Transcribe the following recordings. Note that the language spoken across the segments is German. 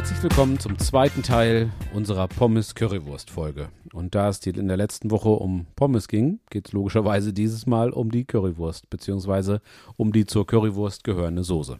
Herzlich willkommen zum zweiten Teil unserer Pommes-Currywurst-Folge. Und da es in der letzten Woche um Pommes ging, geht es logischerweise dieses Mal um die Currywurst, beziehungsweise um die zur Currywurst gehörende Soße.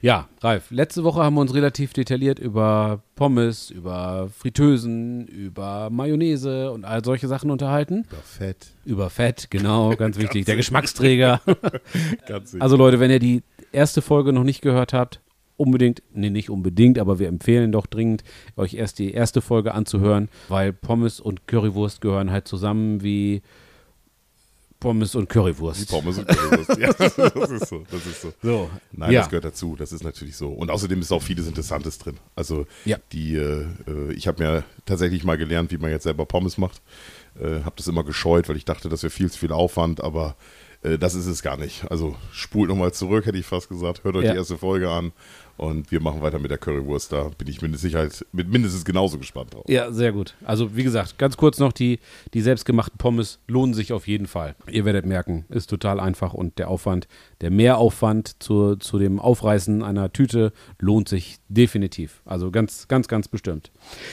Ja, Ralf, letzte Woche haben wir uns relativ detailliert über Pommes, über Fritteusen, über Mayonnaise und all solche Sachen unterhalten. Über Fett. Über Fett, genau, ganz wichtig. Der Geschmacksträger. Ganz. Also Leute, wenn ihr die erste Folge noch nicht gehört habt, unbedingt, nee, nicht unbedingt, aber wir empfehlen doch dringend, euch erst die erste Folge anzuhören, weil Pommes und Currywurst gehören halt zusammen wie Pommes und Currywurst. Pommes und Currywurst. ja, das ist so. Das ist so. So, Nein, ja. das gehört dazu. Das ist natürlich so. Und außerdem ist auch vieles Interessantes drin. Also Ja. die, äh, äh, ich habe mir tatsächlich mal gelernt, wie man jetzt selber Pommes macht. Äh, habe das immer gescheut, weil ich dachte, das wäre viel zu viel Aufwand, aber äh, das ist es gar nicht. Also spult nochmal zurück, hätte ich fast gesagt. Hört euch Ja. die erste Folge an und wir machen weiter mit der Currywurst. Da bin ich mit Sicherheit mit mindestens genauso gespannt drauf. Ja, sehr gut. Also wie gesagt, ganz kurz noch, die, die selbstgemachten Pommes lohnen sich auf jeden Fall. Ihr werdet merken, ist total einfach und der Aufwand, der Mehraufwand zu, zu dem Aufreißen einer Tüte lohnt sich definitiv. Also ganz, ganz, ganz bestimmt.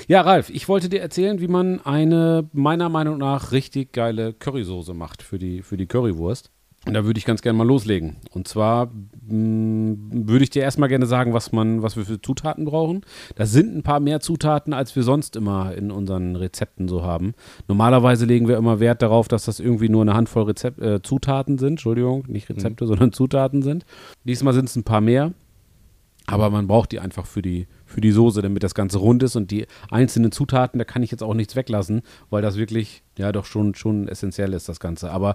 Ja, Ralf, ich wollte dir erzählen, wie man eine meiner Meinung nach richtig geile Currysoße macht für die, für die Currywurst. Und da würde ich ganz gerne mal loslegen. Und zwar würde ich dir erstmal gerne sagen, was man, was wir für Zutaten brauchen. Das sind ein paar mehr Zutaten, als wir sonst immer in unseren Rezepten so haben. Normalerweise legen wir immer Wert darauf, dass das irgendwie nur eine Handvoll Rezep äh, Zutaten sind. Entschuldigung, nicht Rezepte, sondern Zutaten sind. Diesmal sind es ein paar mehr. Aber man braucht die einfach für die, für die Soße, damit das Ganze rund ist. Und die einzelnen Zutaten, da kann ich jetzt auch nichts weglassen, weil das wirklich, ja, doch schon, schon essentiell ist, das Ganze. Aber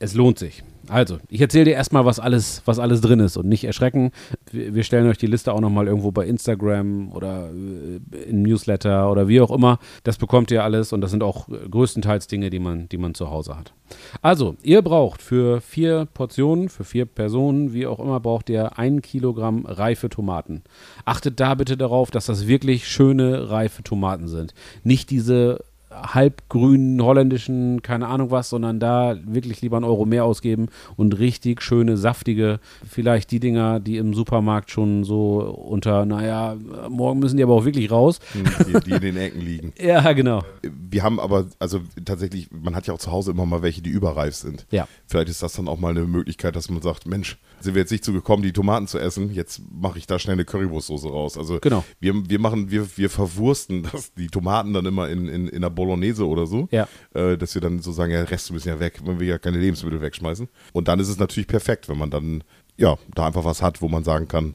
es lohnt sich. Also, ich erzähle dir erstmal, was alles, was alles drin ist und nicht erschrecken. Wir, stellen euch die Liste auch nochmal irgendwo bei Instagram oder äh, im Newsletter oder wie auch immer. Das bekommt ihr alles und das sind auch äh, größtenteils Dinge, die man, die man zu Hause hat. Also, ihr braucht für vier Portionen, für vier Personen, wie auch immer, braucht ihr ein Kilogramm reife Tomaten. Achtet da bitte darauf, dass das wirklich schöne, reife Tomaten sind. Nicht diese halbgrünen holländischen, keine Ahnung was, sondern da wirklich lieber einen Euro mehr ausgeben und richtig schöne, saftige, vielleicht die Dinger, die im Supermarkt schon so unter, naja, morgen müssen die aber auch wirklich raus. Die, die in den Ecken liegen. Ja, genau. Wir haben aber, also tatsächlich, man hat ja auch zu Hause immer mal welche, die überreif sind. Ja. Vielleicht ist das dann auch mal eine Möglichkeit, dass man sagt, Mensch, sind wir jetzt nicht zugekommen, die Tomaten zu essen, jetzt mache ich da schnell eine Currywurstsoße raus. Also Genau. wir, wir machen, wir, wir verwursten das, die Tomaten dann immer in, in, in der Bolognese oder so. Ja. Äh, dass wir dann so sagen, ja, Reste müssen ja weg, wenn wir ja keine Lebensmittel wegschmeißen. Und dann ist es natürlich perfekt, wenn man dann, ja, da einfach was hat, wo man sagen kann,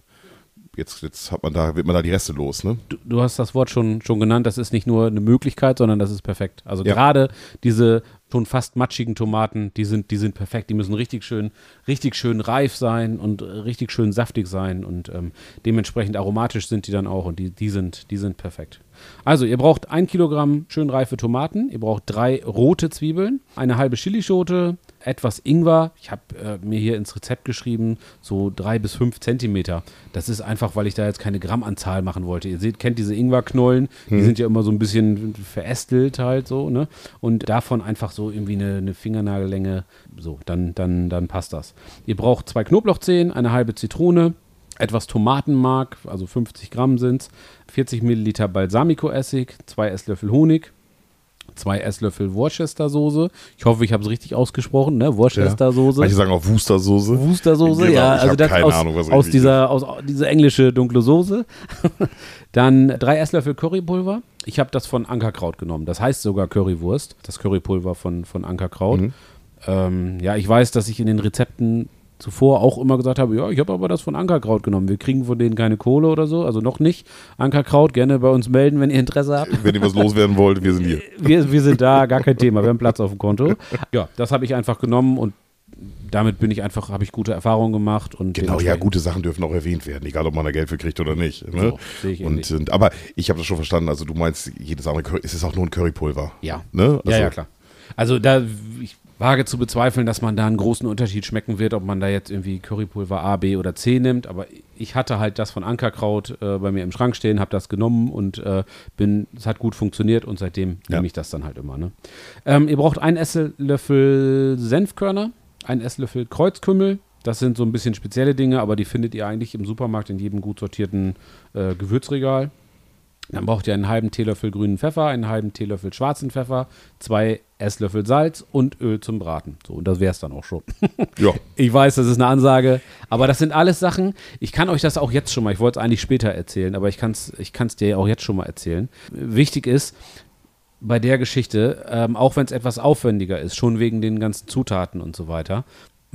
jetzt, jetzt hat man da, wird man da die Reste los, ne? Du, du hast das Wort schon, schon genannt, das ist nicht nur eine Möglichkeit, sondern das ist perfekt. Also Ja. gerade diese schon fast matschigen Tomaten, die sind, die sind perfekt. Die müssen richtig schön, richtig schön reif sein und richtig schön saftig sein und ähm, dementsprechend aromatisch sind die dann auch und die, die, sind, die sind perfekt. Also ihr braucht ein Kilogramm schön reife Tomaten, ihr braucht drei rote Zwiebeln, eine halbe Chilischote, etwas Ingwer. Ich habe äh, mir hier ins Rezept geschrieben, so drei bis fünf Zentimeter. Das ist einfach, weil ich da jetzt keine Grammanzahl machen wollte. Ihr seht, kennt diese Ingwerknollen, die sind ja immer so ein bisschen verästelt halt so, ne? Und davon einfach so irgendwie eine, eine Fingernagellänge, so, dann, dann, dann passt das. Ihr braucht zwei Knoblauchzehen, eine halbe Zitrone, etwas Tomatenmark, also 50 Gramm sind es, 40 Milliliter Balsamico-Essig, zwei Esslöffel Honig, zwei Esslöffel Worcestersoße. Ich hoffe, ich habe es richtig ausgesprochen, ne? Worcestersoße. Manche sagen auch Wustersoße. Wustersoße, Genau, ja, also das keine aus, Ahnung, was aus dieser aus dieser englische dunkle Soße. Dann drei Esslöffel Currypulver. Ich habe das von Ankerkraut genommen. Das heißt sogar Currywurst, das Currypulver von, von Ankerkraut. Mhm. Ähm, ja, ich weiß, dass ich in den Rezepten zuvor auch immer gesagt habe, ja, ich habe aber das von Ankerkraut genommen. Wir kriegen von denen keine Kohle oder so, also noch nicht. Ankerkraut, gerne bei uns melden, wenn ihr Interesse habt. Wenn ihr was loswerden wollt, wir sind hier. Wir, wir sind da, gar kein Thema. Wir haben Platz auf dem Konto. Ja, das habe ich einfach genommen und damit bin ich einfach, habe ich gute Erfahrungen gemacht. Und Genau, ja, gute Sachen dürfen auch erwähnt werden, egal ob man da Geld für kriegt oder nicht. Ne? So, sehe ich und, und, aber ich habe das schon verstanden, also du meinst, jedes andere Curry, es ist auch nur ein Currypulver. Ja. Ne? Also, ja, ja, klar. Also da, ich wage zu bezweifeln, dass man da einen großen Unterschied schmecken wird, ob man da jetzt irgendwie Currypulver A, B oder C nimmt. Aber ich hatte halt das von Ankerkraut äh, bei mir im Schrank stehen, habe das genommen und äh, bin, es hat gut funktioniert und seitdem Ja. nehme ich das dann halt immer. Ne? Ähm, ihr braucht einen Esslöffel Senfkörner, einen Esslöffel Kreuzkümmel, Das sind so ein bisschen spezielle Dinge, aber die findet ihr eigentlich im Supermarkt in jedem gut sortierten äh, Gewürzregal. Dann braucht ihr einen halben Teelöffel grünen Pfeffer, einen halben Teelöffel schwarzen Pfeffer, zwei Esslöffel Salz und Öl zum Braten. So, und das wäre es dann auch schon. Ja. Ich weiß, das ist eine Ansage, aber das sind alles Sachen. Ich kann euch das auch jetzt schon mal, ich wollte es eigentlich später erzählen, aber ich kann es ich kann's dir auch jetzt schon mal erzählen. Wichtig ist, bei der Geschichte, ähm, auch wenn es etwas aufwendiger ist, schon wegen den ganzen Zutaten und so weiter,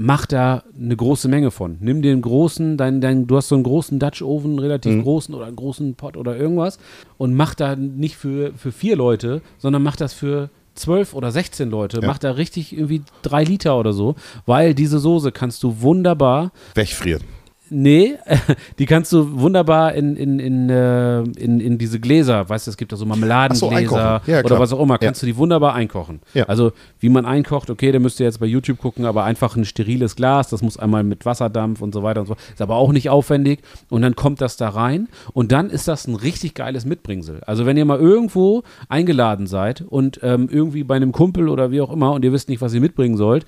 mach da eine große Menge von. Nimm den großen, dein, dein, du hast so einen großen Dutch Oven, relativ Mhm. großen oder einen großen Pot oder irgendwas und mach da nicht für, für vier Leute, sondern mach das für zwölf oder 16 Leute. Ja. Mach da richtig irgendwie drei Liter oder so, weil diese Soße kannst du wunderbar Wegfrieren. Nee, die kannst du wunderbar in, in, in, äh, in, in diese Gläser, weißt du, es gibt da so Marmeladengläser einkochen. Ja, oder was auch immer, Ja. kannst du die wunderbar einkochen. Ja. Also wie man einkocht, okay, da müsst ihr jetzt bei YouTube gucken, aber einfach ein steriles Glas, das muss einmal mit Wasserdampf und so weiter und so, ist aber auch nicht aufwendig und dann kommt das da rein und dann ist das ein richtig geiles Mitbringsel. Also wenn ihr mal irgendwo eingeladen seid und ähm, irgendwie bei einem Kumpel oder wie auch immer und ihr wisst nicht, was ihr mitbringen sollt,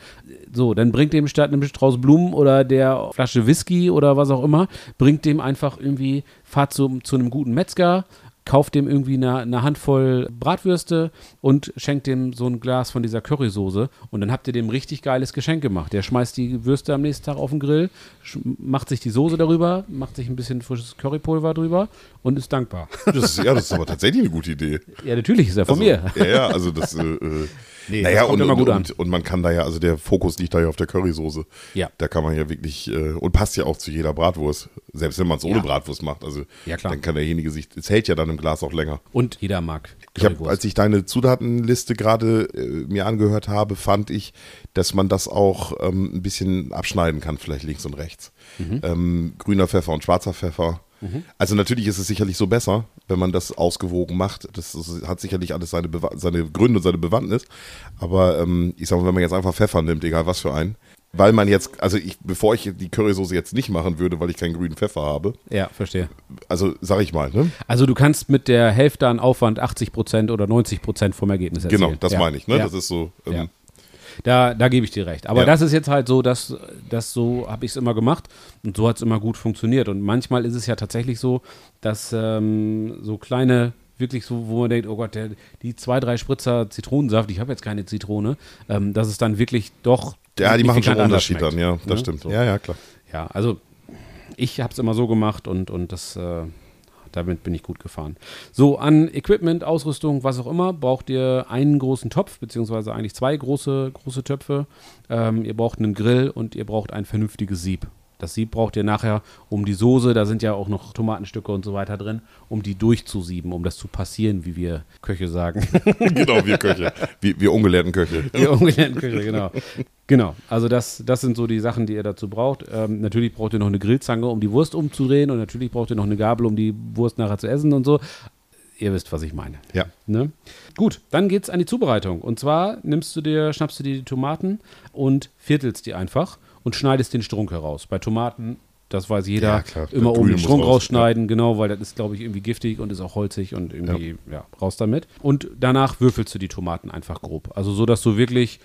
so, dann bringt dem statt einem Strauß Blumen oder der Flasche Whisky oder was auch immer, bringt dem einfach irgendwie, fahrt zu, zu einem guten Metzger, kauft dem irgendwie eine, eine Handvoll Bratwürste und schenkt dem so ein Glas von dieser Currysoße und dann habt ihr dem richtig geiles Geschenk gemacht. Der schmeißt die Würste am nächsten Tag auf den Grill, macht sich die Soße darüber, macht sich ein bisschen frisches Currypulver drüber und ist dankbar. Das ist, ja, das ist aber tatsächlich eine gute Idee. ja, natürlich ist er von also, mir. Ja, ja, also das, äh, äh, Nee, naja, und, und, und, und man kann da ja, also der Fokus liegt da ja auf der Currysoße. Ja. Da kann man ja wirklich, äh, und passt ja auch zu jeder Bratwurst. Selbst wenn man es ohne Ja. Bratwurst macht. Also Ja, klar. dann kann derjenige sich, es hält ja dann im Glas auch länger. Und jeder mag Ich Currywurst. als ich deine Zutatenliste gerade äh, mir angehört habe, fand ich, dass man das auch ähm, ein bisschen abschneiden kann, vielleicht links und rechts. Mhm. Ähm, grüner Pfeffer und schwarzer Pfeffer. Also natürlich ist es sicherlich so besser, wenn man das ausgewogen macht. Das, hat sicherlich alles seine, Bewa- seine Gründe und seine Bewandtnis. Aber ähm, ich sag mal, wenn man jetzt einfach Pfeffer nimmt, egal was für einen, weil man jetzt, also ich, bevor ich die Currysoße jetzt nicht machen würde, weil ich keinen grünen Pfeffer habe, ja, verstehe. also sag ich mal, ne? Also du kannst mit der Hälfte an Aufwand 80% oder 90% vom Ergebnis erzielen. Genau, das ja. meine ich, ne? Ja. Das ist so. Ähm, Ja. Da, da gebe ich dir recht. Aber Ja. das ist jetzt halt so, dass, dass so habe ich es immer gemacht und so hat es immer gut funktioniert. Und manchmal ist es ja tatsächlich so, dass ähm, so kleine, wirklich so, wo man denkt, oh Gott, der, die zwei, drei Spritzer Zitronensaft, ich habe jetzt keine Zitrone, ähm, dass es dann wirklich doch. Ja, die machen schon anders Unterschied dann, ja, das Ne? stimmt. So. Ja, ja, klar. Ja, also ich habe es immer so gemacht und, und das, äh, damit bin ich gut gefahren. So, an Equipment, Ausrüstung, was auch immer, braucht ihr einen großen Topf, beziehungsweise eigentlich zwei große, große Töpfe. Ähm, ihr braucht einen Grill und ihr braucht ein vernünftiges Sieb. Das Sieb braucht ihr nachher, um die Soße, da sind ja auch noch Tomatenstücke und so weiter drin, um die durchzusieben, um das zu passieren, wie wir Köche sagen. genau, wir Köche. Wir, wir ungelehrten Köche. Die ungelernten Küche, genau. Genau, also das, das sind so die Sachen, die ihr dazu braucht. Ähm, natürlich braucht ihr noch eine Grillzange, um die Wurst umzudrehen und natürlich braucht ihr noch eine Gabel, um die Wurst nachher zu essen und so. Ihr wisst, was ich meine. Ja. Ne? Gut, dann geht's an die Zubereitung. Und zwar nimmst du dir, schnappst du dir die Tomaten und viertelst die einfach und schneidest den Strunk heraus. Bei Tomaten, das weiß jeder, Ja, klar. immer oben den Strunk raus, rausschneiden, genau, weil das ist, glaube ich, irgendwie giftig und ist auch holzig und irgendwie, ja. raus damit. Und danach würfelst du die Tomaten einfach grob. Also so, dass du wirklich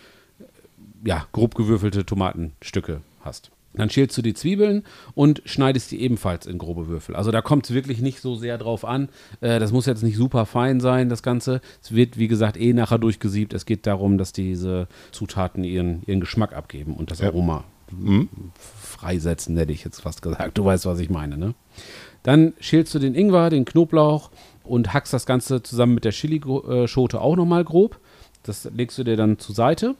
ja, grob gewürfelte Tomatenstücke hast. Dann schälst du die Zwiebeln und schneidest die ebenfalls in grobe Würfel. Also da kommt es wirklich nicht so sehr drauf an. Äh, das muss jetzt nicht super fein sein, das Ganze. Es wird, wie gesagt, eh nachher durchgesiebt. Es geht darum, dass diese Zutaten ihren, ihren Geschmack abgeben und das Ja. Aroma freisetzen, hätte ich jetzt fast gesagt. Du weißt, was ich meine, ne? Dann schälst du den Ingwer, den Knoblauch und hackst das Ganze zusammen mit der Chilischote auch nochmal grob. Das legst du dir dann zur Seite.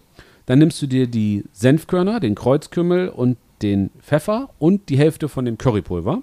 Dann nimmst du dir die Senfkörner, den Kreuzkümmel und den Pfeffer und die Hälfte von dem Currypulver.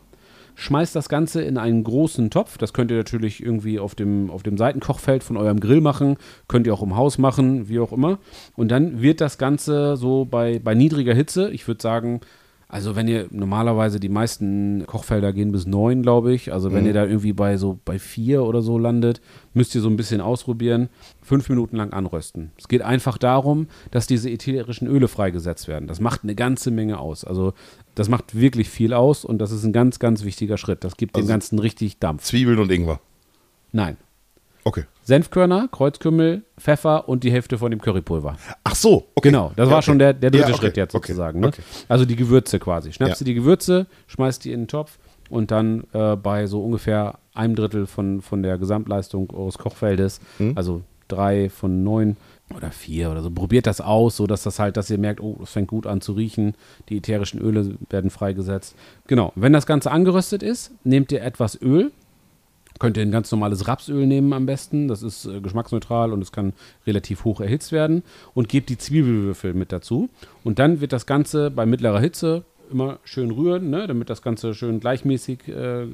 Schmeißt das Ganze in einen großen Topf. Das könnt ihr natürlich irgendwie auf dem, auf dem Seitenkochfeld von eurem Grill machen. Könnt ihr auch im Haus machen, wie auch immer. Und dann wird das Ganze so bei, bei niedriger Hitze, ich würde sagen, also wenn ihr normalerweise die meisten Kochfelder gehen bis neun, glaube ich. Also wenn Mhm. ihr da irgendwie bei so bei vier oder so landet, müsst ihr so ein bisschen ausprobieren. Fünf Minuten lang anrösten. Es geht einfach darum, dass diese ätherischen Öle freigesetzt werden. Das macht eine ganze Menge aus. Also das macht wirklich viel aus und das ist ein ganz, ganz wichtiger Schritt. Das gibt dem Also- Ganzen richtig Dampf. Zwiebeln und Ingwer. Nein. Okay. Senfkörner, Kreuzkümmel, Pfeffer und die Hälfte von dem Currypulver. Ach so, okay. Genau, das Ja, war okay. schon der, der dritte Ja, okay, Schritt jetzt okay, sozusagen. Ne? okay. Also die Gewürze quasi. Schnappst Ja. du die Gewürze, schmeißt die in den Topf und dann äh, bei so ungefähr einem Drittel von, von der Gesamtleistung eures Kochfeldes, Hm? also drei von neun oder vier oder so, probiert das aus, so dass das halt, dass ihr merkt, oh, es fängt gut an zu riechen, die ätherischen Öle werden freigesetzt. Genau, wenn das Ganze angeröstet ist, nehmt ihr etwas Öl, Könnt ihr ein ganz normales Rapsöl nehmen am besten. Das ist äh, geschmacksneutral und es kann relativ hoch erhitzt werden. Und gebt die Zwiebelwürfel mit dazu. Und dann wird das Ganze bei mittlerer Hitze immer schön rühren, ne, damit das Ganze schön gleichmäßig äh,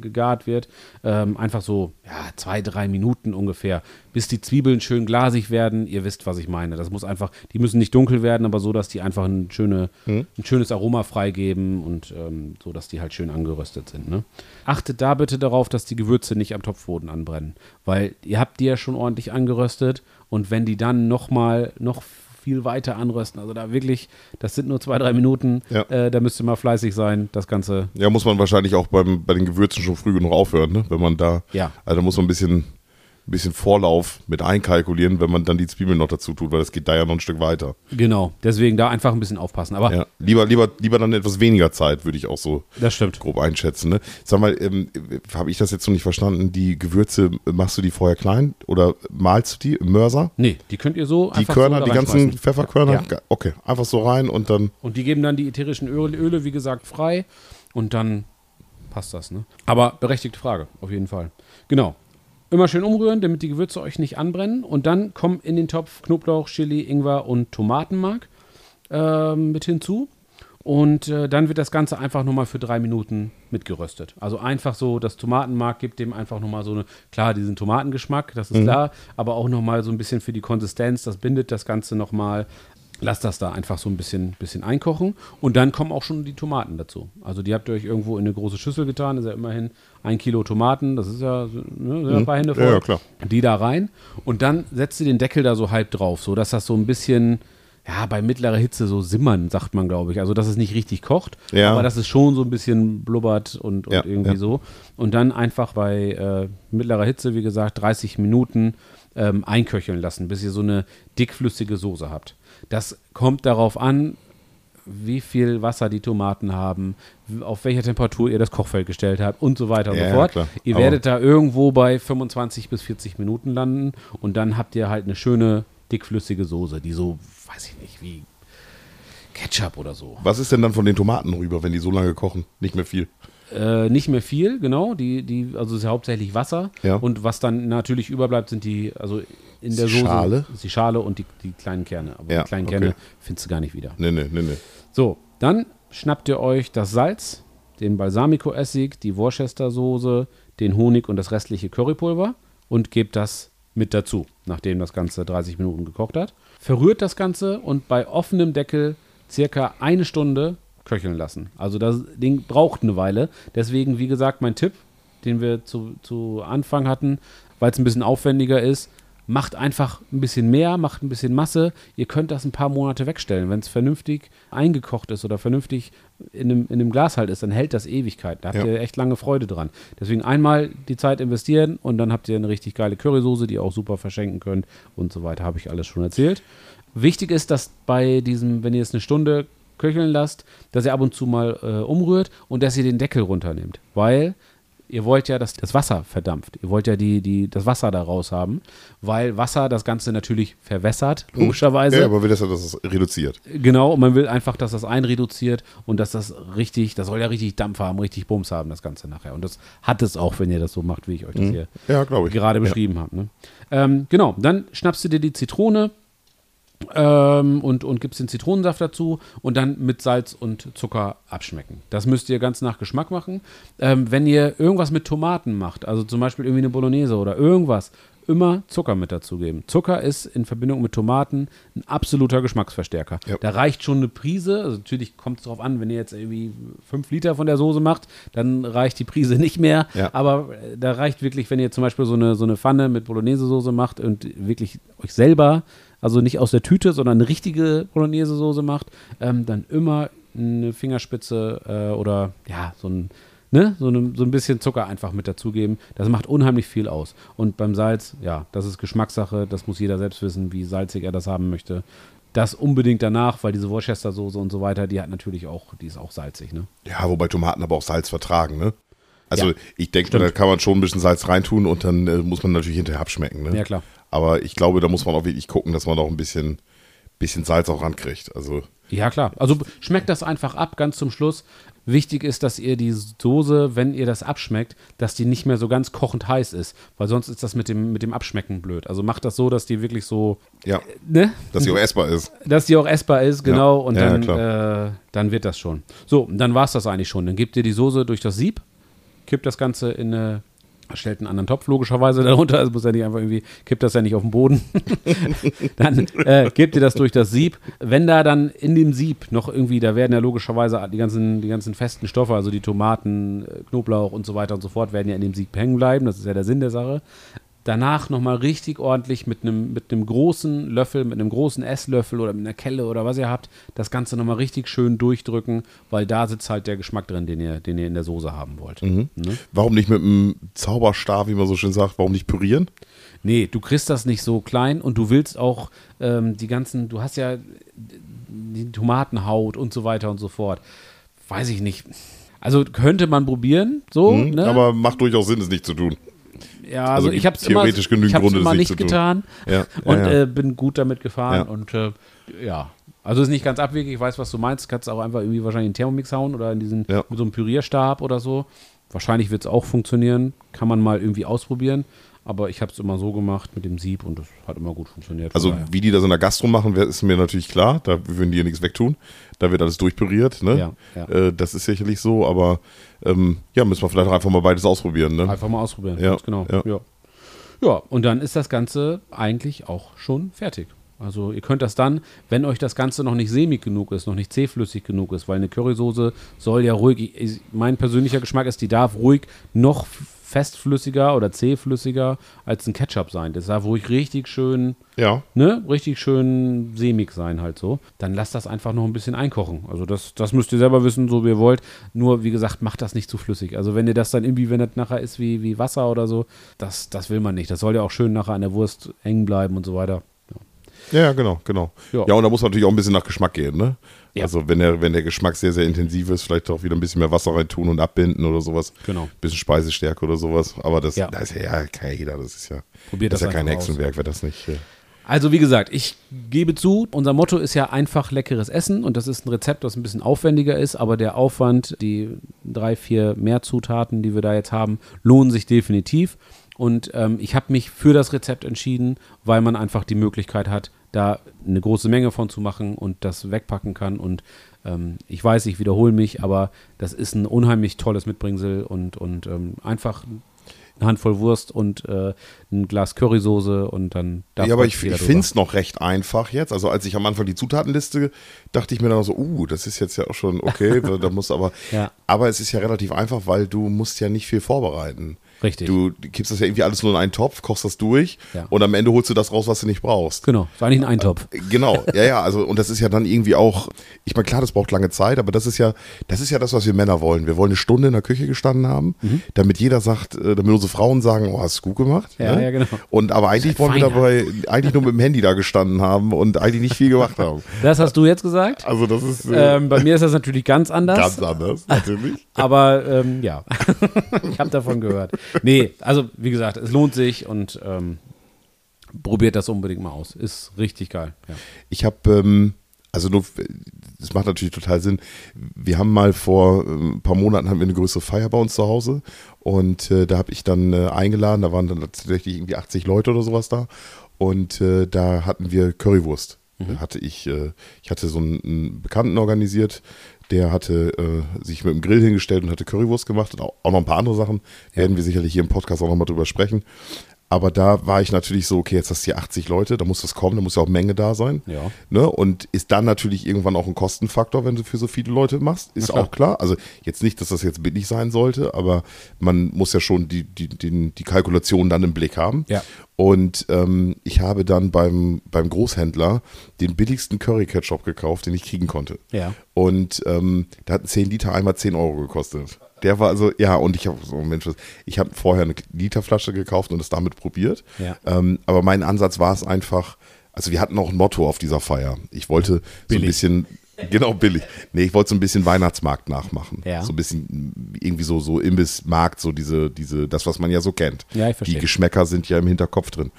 gegart wird. Ähm, einfach so ja, zwei, drei Minuten ungefähr, bis die Zwiebeln schön glasig werden. Ihr wisst, was ich meine. Das muss einfach, die müssen nicht dunkel werden, aber so, dass die einfach ein, schöne, ein schönes Aroma freigeben und ähm, so, dass die halt schön angeröstet sind. Ne? Achtet da bitte darauf, dass die Gewürze nicht am Topfboden anbrennen, weil ihr habt die ja schon ordentlich angeröstet und wenn die dann noch mal noch viel weiter anrösten, also da wirklich, das sind nur zwei, drei Minuten, Ja. äh, da müsst ihr mal fleißig sein, das Ganze Ja, muss man wahrscheinlich auch beim, bei den Gewürzen schon früh genug aufhören, ne? wenn man da, Ja. also da muss man ein bisschen, ein bisschen Vorlauf mit einkalkulieren, wenn man dann die Zwiebeln noch dazu tut, weil das geht da ja noch ein Stück weiter. Genau, deswegen da einfach ein bisschen aufpassen. Aber Ja, lieber, lieber, lieber dann etwas weniger Zeit, würde ich auch so das stimmt. grob einschätzen. Ne? Sag mal, ähm, habe ich das jetzt noch nicht verstanden? Die Gewürze, machst du die vorher klein oder malst du die im Mörser? Nee, die könnt ihr so Die einfach Körner, so die ganzen. Pfefferkörner? Ja. Ge- Okay, einfach so rein und dann. Und die geben dann die ätherischen Öle, Öle, wie gesagt, frei und dann passt das. Ne? Aber berechtigte Frage, auf jeden Fall. Genau. Immer schön umrühren, damit die Gewürze euch nicht anbrennen. Und dann kommen in den Topf Knoblauch, Chili, Ingwer und Tomatenmark ähm, mit hinzu. Und äh, dann wird das Ganze einfach nochmal für drei Minuten mitgeröstet. Also einfach so, das Tomatenmark gibt dem einfach nochmal so eine, klar, diesen Tomatengeschmack, das ist klar, aber auch nochmal so ein bisschen für die Konsistenz, das bindet das Ganze nochmal. Lasst das da einfach so ein bisschen, bisschen einkochen. Und dann kommen auch schon die Tomaten dazu. Also die habt ihr euch irgendwo in eine große Schüssel getan, das ist ja immerhin ein Kilo Tomaten, das ist ja, ne, sind ja ein paar Hände voll. Ja, ja, klar. Die da rein. Und dann setzt ihr den Deckel da so halb drauf, so dass das so ein bisschen, ja, bei mittlerer Hitze so simmern, sagt man, glaube ich. Also, dass es nicht richtig kocht, Ja. aber dass es schon so ein bisschen blubbert und, und Ja, irgendwie ja. so. Und dann einfach bei äh, mittlerer Hitze, wie gesagt, 30 Minuten ähm, einköcheln lassen, bis ihr so eine dickflüssige Soße habt. Das kommt darauf an, wie viel Wasser die Tomaten haben, auf welcher Temperatur ihr das Kochfeld gestellt habt und so weiter und Ja, so fort. klar. Ihr Aber- werdet da irgendwo bei 25 bis 40 Minuten landen und dann habt ihr halt eine schöne dickflüssige Soße, die so, weiß ich nicht, wie Ketchup oder so. Was ist denn dann von den Tomaten rüber, wenn die so lange kochen? Nicht mehr viel. Äh, nicht mehr viel, genau. Die, die, also es ist ja hauptsächlich Wasser. Ja. Und was dann natürlich überbleibt, sind die, also in der Die Soße Schale? ist die Schale und die, die kleinen Kerne. Aber Ja, die kleinen okay. Kerne findest du gar nicht wieder. Nee, nee, nee, nee. So, dann schnappt ihr euch das Salz, den Balsamico-Essig, die Worcester-Soße, den Honig und das restliche Currypulver und gebt das mit dazu, nachdem das Ganze 30 Minuten gekocht hat. Verrührt das Ganze und bei offenem Deckel circa eine Stunde köcheln lassen. Also das Ding braucht eine Weile. Deswegen, wie gesagt, mein Tipp, den wir zu, zu Anfang hatten, weil es ein bisschen aufwendiger ist, macht einfach ein bisschen mehr, macht ein bisschen Masse. Ihr könnt das ein paar Monate wegstellen. Wenn es vernünftig eingekocht ist oder vernünftig in einem, in einem Glas halt ist, dann hält das Ewigkeit. Da habt Ja. ihr echt lange Freude dran. Deswegen einmal die Zeit investieren und dann habt ihr eine richtig geile Currysoße, die ihr auch super verschenken könnt und so weiter. Habe ich alles schon erzählt. Wichtig ist, dass bei diesem, wenn ihr es eine Stunde köcheln lasst, dass ihr ab und zu mal äh, umrührt und dass ihr den Deckel runternehmt. Weil ihr wollt ja, dass das Wasser verdampft. Ihr wollt ja die, die, das Wasser da raus haben, weil Wasser das Ganze natürlich verwässert, logischerweise. Ja, aber will das ja, dass es reduziert. Genau, und man will einfach, dass das einreduziert und dass das richtig, das soll ja richtig Dampf haben, richtig Bums haben, das Ganze nachher. Und das hat es auch, wenn ihr das so macht, wie ich euch das hier Ja, gerade beschrieben habe. Ne? Ähm, genau, dann schnappst du dir die Zitrone ähm, und, und gibst den Zitronensaft dazu und dann mit Salz und Zucker abschmecken. Das müsst ihr ganz nach Geschmack machen. Ähm, wenn ihr irgendwas mit Tomaten macht, also zum Beispiel irgendwie eine Bolognese oder irgendwas, immer Zucker mit dazugeben. Zucker ist in Verbindung mit Tomaten ein absoluter Geschmacksverstärker. Ja. Da reicht schon eine Prise, also natürlich kommt es darauf an, wenn ihr jetzt irgendwie fünf Liter von der Soße macht, dann reicht die Prise nicht mehr. Ja. Aber äh, da reicht wirklich, wenn ihr zum Beispiel so eine, so eine Pfanne mit Bolognese-Soße macht und wirklich euch selber, also nicht aus der Tüte, sondern eine richtige Bolognese-Soße macht, ähm, dann immer eine Fingerspitze äh, oder ja, so ein ne, so, ne, so ein bisschen Zucker einfach mit dazugeben. Das macht unheimlich viel aus. Und beim Salz, ja, das ist Geschmackssache, das muss jeder selbst wissen, wie salzig er das haben möchte. Das unbedingt danach, weil diese Worcester-Soße und so weiter, die hat natürlich auch, die ist auch salzig, ne? Ja, wobei Tomaten aber auch Salz vertragen, ne? Also Ja, ich denke, da kann man schon ein bisschen Salz reintun und dann äh, muss man natürlich hinterher abschmecken, ne? Ja, klar. Aber ich glaube, da muss man auch wirklich gucken, dass man auch ein bisschen, bisschen Salz auch rankriegt. Also Ja, klar. Also schmeckt das einfach ab, ganz zum Schluss. Wichtig ist, dass ihr die Soße, wenn ihr das abschmeckt, dass die nicht mehr so ganz kochend heiß ist, weil sonst ist das mit dem, mit dem Abschmecken blöd. Also macht das so, dass die wirklich so, ja, ne? dass sie auch essbar ist. Dass die auch essbar ist, genau. Und Ja, dann, klar. äh, dann wird das schon. So, dann war es das eigentlich schon. Dann gebt ihr die Soße durch das Sieb, kippt das Ganze in eine, stellt einen anderen Topf logischerweise darunter. Also muss ja nicht einfach irgendwie, kippt das ja nicht auf den Boden. dann äh, gebt ihr das durch das Sieb. Wenn da dann in dem Sieb noch irgendwie, da werden ja logischerweise die ganzen, die ganzen festen Stoffe, also die Tomaten, äh, Knoblauch und so weiter und so fort, werden ja in dem Sieb hängen bleiben. Das ist ja der Sinn der Sache. Danach nochmal richtig ordentlich mit einem mit einem großen Löffel, mit einem großen Esslöffel oder mit einer Kelle oder was ihr habt, das Ganze nochmal richtig schön durchdrücken, weil da sitzt halt der Geschmack drin, den ihr, den ihr in der Soße haben wollt. Ne? Warum nicht mit einem Zauberstab, wie man so schön sagt, warum nicht pürieren? Nee, du kriegst das nicht so klein und du willst auch ähm, die ganzen, du hast ja die Tomatenhaut und so weiter und so fort. Weiß ich nicht. Also könnte man probieren, so, Hm, ne? Aber macht durchaus Sinn, es nicht zu tun. Ja, also also, ich habe es immer, theoretisch genügend ich hab's Gründe, immer nicht getan Ja, und ja, ja. Äh, bin gut damit gefahren und äh, ja. Also ist nicht ganz abwegig, ich weiß, was du meinst. Kannst auch einfach irgendwie wahrscheinlich einen Thermomix hauen oder in diesen, mit so einem Pürierstab oder so. Wahrscheinlich wird es auch funktionieren. Kann man mal irgendwie ausprobieren. Aber ich habe es immer so gemacht mit dem Sieb und das hat immer gut funktioniert. Also daher. wie die das in der Gastro machen, ist mir natürlich klar. Da würden die ja nichts wegtun. Da wird alles durchpüriert. Ne? Ja, ja. Äh, das ist sicherlich so, aber ähm, ja, müssen wir vielleicht auch einfach mal beides ausprobieren. Ne? Einfach mal ausprobieren. Ja, Ganz genau. ja. Ja. und dann ist das Ganze eigentlich auch schon fertig. Also ihr könnt das dann, wenn euch das Ganze noch nicht sämig genug ist, noch nicht zähflüssig genug ist, weil eine Currysoße soll ja ruhig, mein persönlicher Geschmack ist, die darf ruhig noch festflüssiger oder zähflüssiger als ein Ketchup sein. Das darf ruhig richtig schön, Ja. ne, richtig schön sämig sein halt so. Dann lasst das einfach noch ein bisschen einkochen. Also das, das müsst ihr selber wissen, so wie ihr wollt. Nur, wie gesagt, macht das nicht zu flüssig. Also wenn ihr das dann irgendwie, wenn das nachher ist wie, wie Wasser oder so, das, das will man nicht. Das soll ja auch schön nachher an der Wurst hängen bleiben und so weiter. Ja, ja, genau, genau. Ja. Ja. und da muss man natürlich auch ein bisschen nach Geschmack gehen, ne? Ja. Also wenn der, wenn der Geschmack sehr, sehr intensiv ist, vielleicht auch wieder ein bisschen mehr Wasser reintun und abbinden oder sowas. Genau. Ein bisschen Speisestärke oder sowas. Aber das, Ja. das ist ja, ja, kann ja jeder, das ist ja, Probiert das das ist ja kein. Hexenwerk, wer das nicht. Also wie gesagt, ich gebe zu, unser Motto ist ja einfach leckeres Essen und das ist ein Rezept, das ein bisschen aufwendiger ist, aber der Aufwand, die drei, vier mehr Zutaten, die wir da jetzt haben, lohnen sich definitiv. Und ähm, ich habe mich für das Rezept entschieden, weil man einfach die Möglichkeit hat, da eine große Menge von zu machen und das wegpacken kann. Und ähm, ich weiß, ich wiederhole mich, aber das ist ein unheimlich tolles Mitbringsel und, und ähm, einfach eine Handvoll Wurst und äh, ein Glas Currysoße und dann darf ja, aber ich, ich finde es noch recht einfach jetzt. Also als ich am Anfang die Zutatenliste, dachte ich mir dann so, uh, das ist jetzt ja auch schon okay, da muss aber, Ja. aber es ist ja relativ einfach, weil du musst ja nicht viel vorbereiten. Richtig. Du kippst das ja irgendwie alles nur in einen Topf, kochst das durch Ja. und am Ende holst du das raus, was du nicht brauchst. Genau, war nicht ein Eintopf. Genau, ja, ja, also und das ist ja dann irgendwie auch, ich meine, klar, das braucht lange Zeit, aber das ist ja, das ist ja das, was wir Männer wollen. Wir wollen eine Stunde in der Küche gestanden haben, Mhm. damit jeder sagt, äh, damit unsere Frauen sagen, oh, hast du gut gemacht. Ja, ne? ja, genau. Und aber eigentlich wollen wir dabei eigentlich nur mit dem Handy da gestanden haben und eigentlich nicht viel gemacht haben. Das hast du jetzt gesagt. Also das ist äh, Ähm, bei mir ist das natürlich ganz anders. ganz anders, natürlich. Aber ähm, ja, ich habe davon gehört. Nee, also wie gesagt, es lohnt sich und ähm, probiert das unbedingt mal aus. Ist richtig geil. Ja. Ich habe, ähm, also nur, das macht natürlich total Sinn. Wir haben mal vor ein paar Monaten haben wir eine größere Feier bei uns zu Hause und äh, da habe ich dann äh, eingeladen, da waren dann tatsächlich irgendwie 80 Leute oder sowas da und äh, da hatten wir Currywurst. Da hatte ich, äh, ich hatte so einen Bekannten organisiert, der hatte äh, sich mit dem Grill hingestellt und hatte Currywurst gemacht und auch, auch noch ein paar andere Sachen. Werden wir sicherlich hier im Podcast auch nochmal drüber sprechen. Aber da war ich natürlich so, okay, jetzt hast du hier 80 Leute, da muss das kommen, da muss ja auch Menge da sein. Ja. Ne? Und ist dann natürlich irgendwann auch ein Kostenfaktor, wenn du für so viele Leute machst. Ist klar. auch klar. Also jetzt nicht, dass das jetzt billig sein sollte, aber man muss ja schon die, die, die, die Kalkulation dann im Blick haben. Ja. Und ähm, ich habe dann beim, beim Großhändler den billigsten Curry-Ketchup gekauft, den ich kriegen konnte. Ja. Und ähm, da hat 10 Liter einmal 10 Euro gekostet. Der war also, ja, und ich habe so, Mensch, ich habe vorher eine Literflasche gekauft und es damit probiert. Ja. Ähm, aber mein Ansatz war es einfach, also wir hatten auch ein Motto auf dieser Feier. Ich wollte so Billig. ein bisschen, genau billig. Nee, ich wollte so ein bisschen Weihnachtsmarkt nachmachen. Ja. So ein bisschen irgendwie so, so Imbissmarkt, so diese, diese, das, was man ja so kennt. Ja, ich verstehe. Die Geschmäcker sind ja im Hinterkopf drin.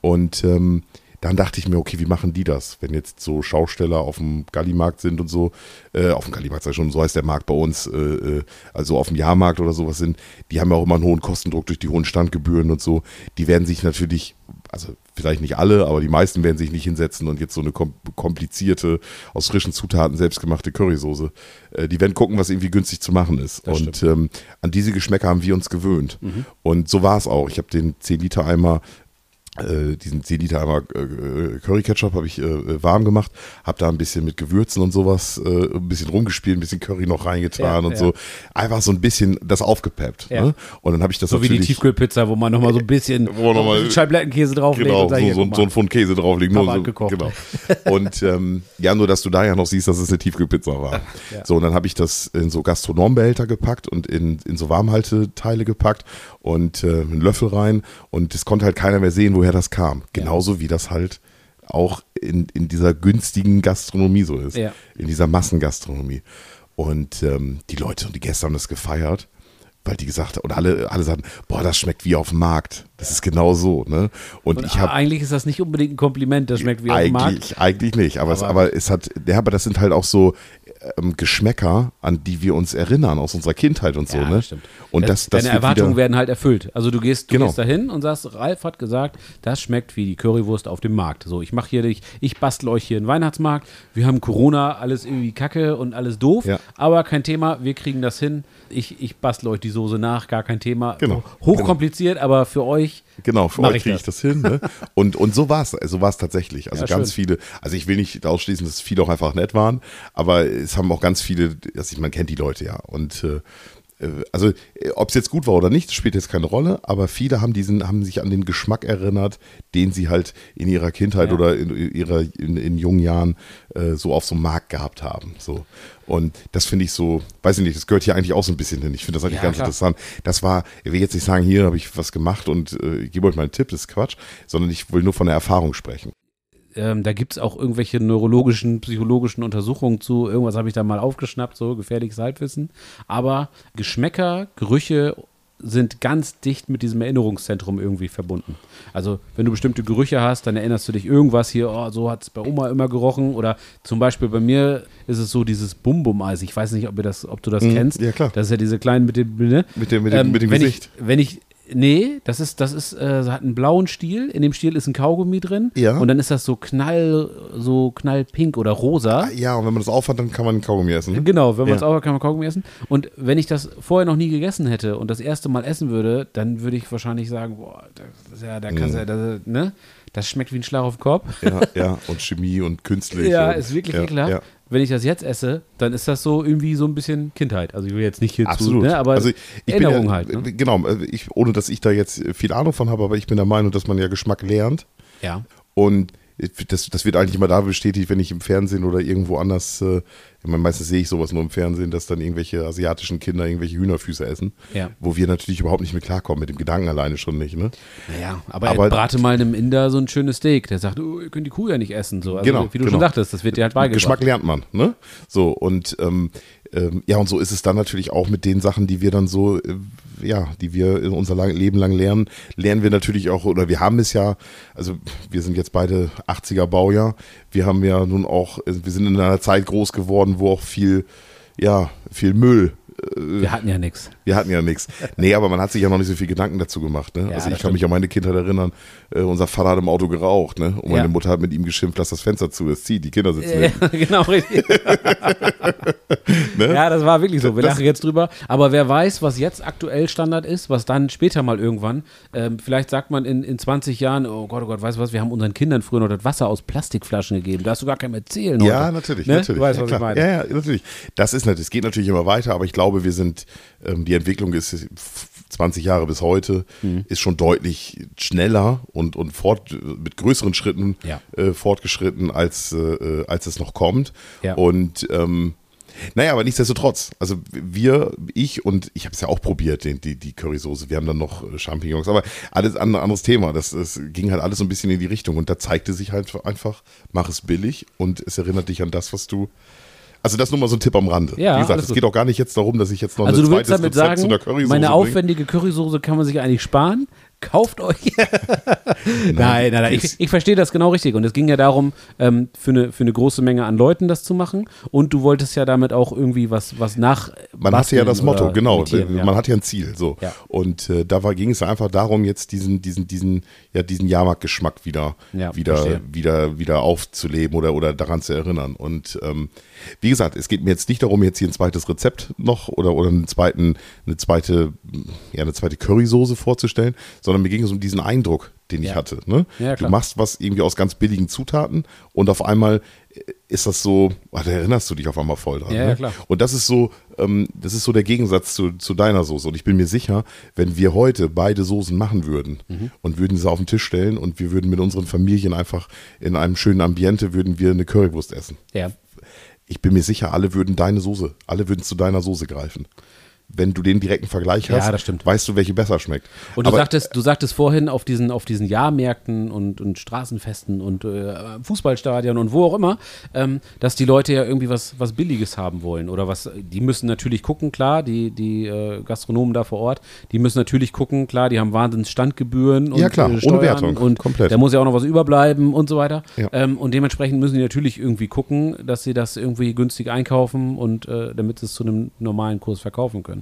Und ähm, dann dachte ich mir, okay, wie machen die das? Wenn jetzt so Schausteller auf dem Gallimarkt sind und so, äh, auf dem Gallimarkt ich schon, so heißt der Markt bei uns, äh, äh, also auf dem Jahrmarkt oder sowas sind, die haben ja auch immer einen hohen Kostendruck durch die hohen Standgebühren und so. Die werden sich natürlich, also vielleicht nicht alle, aber die meisten werden sich nicht hinsetzen und jetzt so eine kom komplizierte, aus frischen Zutaten selbstgemachte Currysoße. Äh, die werden gucken, was irgendwie günstig zu machen ist. Das und ähm, an diese Geschmäcker haben wir uns gewöhnt. Und so war es auch. Ich habe den 10-Liter-Eimer äh, diesen 10 Liter Eimer äh, Curry Ketchup habe ich äh, warm gemacht, habe da ein bisschen mit Gewürzen und sowas äh, ein bisschen rumgespielt, ein bisschen Curry noch reingetan Ja, und ja. so. Einfach so ein bisschen das aufgepeppt. Ja. Ne? Und dann habe ich das So wie die natürlich Tiefkühlpizza, wo man nochmal so ein bisschen Wo noch mal- Scheiblettenkäse drauflegt Genau, so, so, so ein Pfund Käse drauflegen. Nur so, gekocht. Genau. Und ähm, ja, nur, dass du da ja noch siehst, dass es eine Tiefkühlpizza war. So, und dann habe ich das in so Gastronombehälter gepackt und in, in so Warmhalteteile gepackt und äh, einen Löffel rein. Und es konnte halt keiner mehr sehen, woher das kam. Genauso wie das halt auch in, in dieser günstigen Gastronomie so ist. Ja. In dieser Massengastronomie. Und ähm, die Leute und die Gäste haben das gefeiert. Weil die gesagt haben, und alle, alle sagten, boah, das schmeckt wie auf dem Markt. Das ist genau so, ne? Und, Und ich habe eigentlich ist das nicht unbedingt ein Kompliment, das schmeckt wie auf dem Markt. eigentlich, nicht, aber, es, Aber- aber es hat, ja, aber das sind halt auch so ähm, Geschmäcker, an die wir uns erinnern aus unserer Kindheit und so, Ja, ne? stimmt. Und das, das Deine Erwartungen werden halt erfüllt. Also du gehst, du Genau. gehst dahin und sagst, Ralf hat gesagt, das schmeckt wie die Currywurst auf dem Markt. So, ich mache hier, ich, ich bastel euch hier einen Weihnachtsmarkt. Wir haben Corona, alles irgendwie Kacke und alles doof, Ja. aber kein Thema, wir kriegen das hin. Ich, ich bastel euch die Soße nach, gar kein Thema. Genau. Hochkompliziert, aber für euch Genau, für euch ich kriege ich das hin. Ne? Und, und so war es so war's tatsächlich. Also Ja, ganz schön. viele, also ich will nicht ausschließen, dass viele auch einfach nett waren, aber es haben auch ganz viele, also ich, man kennt die Leute ja. Und äh, also ob es jetzt gut war oder nicht, spielt jetzt keine Rolle, aber viele haben diesen, haben sich an den Geschmack erinnert, den sie halt in ihrer Kindheit Ja. oder in ihrer in, in jungen Jahren äh, so auf so einem Markt gehabt haben. So. Und das finde ich so, weiß ich nicht, das gehört hier eigentlich auch so ein bisschen hin. Ich finde das eigentlich Ja, ganz klar. interessant. Das war, ich will jetzt nicht sagen, hier habe ich was gemacht und äh, ich gebe euch mal einen Tipp, das ist Quatsch, sondern ich will nur von der Erfahrung sprechen. Ähm, da gibt es auch irgendwelche neurologischen, psychologischen Untersuchungen zu. Irgendwas habe ich da mal aufgeschnappt, so gefährliches Halbwissen. Aber Geschmäcker, Gerüche sind ganz dicht mit diesem Erinnerungszentrum irgendwie verbunden. Also wenn du bestimmte Gerüche hast, dann erinnerst du dich irgendwas hier, oh, so hat es bei Oma immer gerochen. Oder zum Beispiel bei mir ist es so dieses Bum-Bum-Eis. Ich weiß nicht, ob, das, ob du das Mhm, kennst. ja, klar. Das ist ja diese kleinen mit dem, ne? Mit dem, mit dem, mit dem Gesicht. Ich, wenn ich, nee, das ist, das ist, äh, hat einen blauen Stiel. In dem Stiel ist ein Kaugummi drin. Ja. Und dann ist das so knall, so knallpink oder rosa. ja, und wenn man das aufhat, dann kann man Kaugummi essen. Genau, wenn man es Ja. auch hat, kann man Kaugummi essen. Und wenn ich das vorher noch nie gegessen hätte und das erste Mal essen würde, dann würde ich wahrscheinlich sagen, boah, das ja, da kannst du ja, das, ne? Das schmeckt wie ein Schlag auf den Kopf. Ja, ja, und Chemie und künstlich. Ja, und, ist wirklich ja, ekelhaft. Ja. Wenn ich das jetzt esse, dann ist das so irgendwie so ein bisschen Kindheit. Also ich will jetzt nicht hier Absolut. zu, ne? aber also ich, ich Erinnerung bin ja, halt. Ne? Genau, ich, ohne dass ich da jetzt viel Ahnung von habe, aber ich bin der Meinung, dass man ja Geschmack lernt. Ja. Und das, das wird eigentlich immer da bestätigt, wenn ich im Fernsehen oder irgendwo anders, äh, ich meine, meistens sehe ich sowas nur im Fernsehen, dass dann irgendwelche asiatischen Kinder irgendwelche Hühnerfüße essen, Ja. wo wir natürlich überhaupt nicht mit klarkommen, mit dem Gedanken alleine schon nicht. Ne? Naja, aber, Aber- er brate mal einem Inder so ein schönes Steak. Der sagt, oh, ihr könnt die Kuh ja nicht essen. So. Also, Genau, Wie du genau. schon sagtest, das wird dir halt beigebracht. Geschmack lernt man, ne? So, und ähm, ähm, ja, und so ist es dann natürlich auch mit den Sachen, die wir dann so, äh, ja, die wir in unser lang, Leben lang lernen, lernen wir natürlich auch, oder wir haben es ja, also wir sind jetzt beide 80er Baujahr, wir haben ja nun auch, äh, wir sind in einer Zeit groß geworden, wo auch viel, ja, viel Müll Wir hatten ja nichts. wir hatten ja nichts. Nee, aber man hat sich ja noch nicht so viel Gedanken dazu gemacht. Ne? Ja, also ich kann stimmt. mich an meine Kindheit erinnern, äh, unser Vater hat im Auto geraucht, ne? Und meine Ja. Mutter hat mit ihm geschimpft, lass das Fenster zu, es zieht, die Kinder sitzen. Ja, genau, richtig. Ne? Ja, das war wirklich so. Wir Das- lachen jetzt drüber. Aber wer weiß, was jetzt aktuell Standard ist, was dann später mal irgendwann, ähm, vielleicht sagt man in, in 20 Jahren, oh Gott, oh Gott, weißt du was, wir haben unseren Kindern früher noch das Wasser aus Plastikflaschen gegeben. Da hast du gar keinem erzählen. Ja, heute. natürlich, Ne? natürlich. Du weißt, was ich meine. Ja, ja, natürlich. Das ist natürlich, es geht natürlich immer weiter, aber ich glaube, wir sind, ähm, die Entwicklung ist f- 20 Jahre bis heute, Mhm. ist schon deutlich schneller und, und fort, mit größeren Schritten Ja. äh, fortgeschritten, als, äh, als es noch kommt. Ja. Und ähm, Naja, aber nichtsdestotrotz. Also wir, ich und ich habe es ja auch probiert, den, die, die Currysoße. Wir haben dann noch äh, Champignons, aber alles ein anderes Thema. Das, das ging halt alles so ein bisschen in die Richtung. Und da zeigte sich halt einfach, mach es billig und es erinnert dich an das, was du also das ist nur mal so ein Tipp am Rande. Ja, Wie gesagt, es geht auch gar nicht jetzt darum, dass ich jetzt noch Also ein zweites damit Rezept zu sagen, einer Currysoße meine aufwendige Currysoße kann man sich eigentlich sparen. Kauft euch. nein, nein, nein. Ich, ich verstehe das genau richtig. Und es ging ja darum, ähm, für, eine, für eine große Menge an Leuten das zu machen. Und du wolltest ja damit auch irgendwie was, was nach. Man hatte ja das Motto, genau. imitieren, ja. Man hat ja ein Ziel. So. Ja. Und äh, da war, ging es einfach darum, jetzt diesen, diesen, diesen, ja, diesen Jahrmarktgeschmack wieder, Ja, wieder, verstehe. wieder, wieder aufzuleben oder, oder daran zu erinnern. Und ähm, wie gesagt, es geht mir jetzt nicht darum, jetzt hier ein zweites Rezept noch oder, oder einen zweiten, eine zweite, ja, eine zweite Currysoße vorzustellen, sondern mir ging es um diesen Eindruck, den ich Ja. hatte. Ne? Ja, du machst was irgendwie aus ganz billigen Zutaten und auf einmal ist das so, oh, da erinnerst du dich auf einmal voll dran. Ja, ne? ja, klar. Und das ist so, ähm, das ist so der Gegensatz zu, zu deiner Soße. Und ich bin mir sicher, wenn wir heute beide Soßen machen würden Mhm. und würden sie auf den Tisch stellen und wir würden mit unseren Familien einfach in einem schönen Ambiente würden wir eine Currywurst essen. ja. Ich bin mir sicher, alle würden deine Soße, alle würden zu deiner Soße greifen. Wenn du den direkten Vergleich Ja, hast, das stimmt. weißt du, welche besser schmeckt. Und du Aber- sagtest, du sagtest vorhin auf diesen, auf diesen Jahrmärkten und, und Straßenfesten und äh, Fußballstadien und wo auch immer, ähm, dass die Leute ja irgendwie was, was Billiges haben wollen. Oder was, die müssen natürlich gucken, klar, die, die äh, Gastronomen da vor Ort, die müssen natürlich gucken, klar, die haben wahnsinns Standgebühren und Ja, klar, äh, ohne Wertung, und komplett. da muss ja auch noch was überbleiben und so weiter. Ja. Ähm, und dementsprechend müssen die natürlich irgendwie gucken, dass sie das irgendwie günstig einkaufen und äh, damit sie es zu einem normalen Kurs verkaufen können.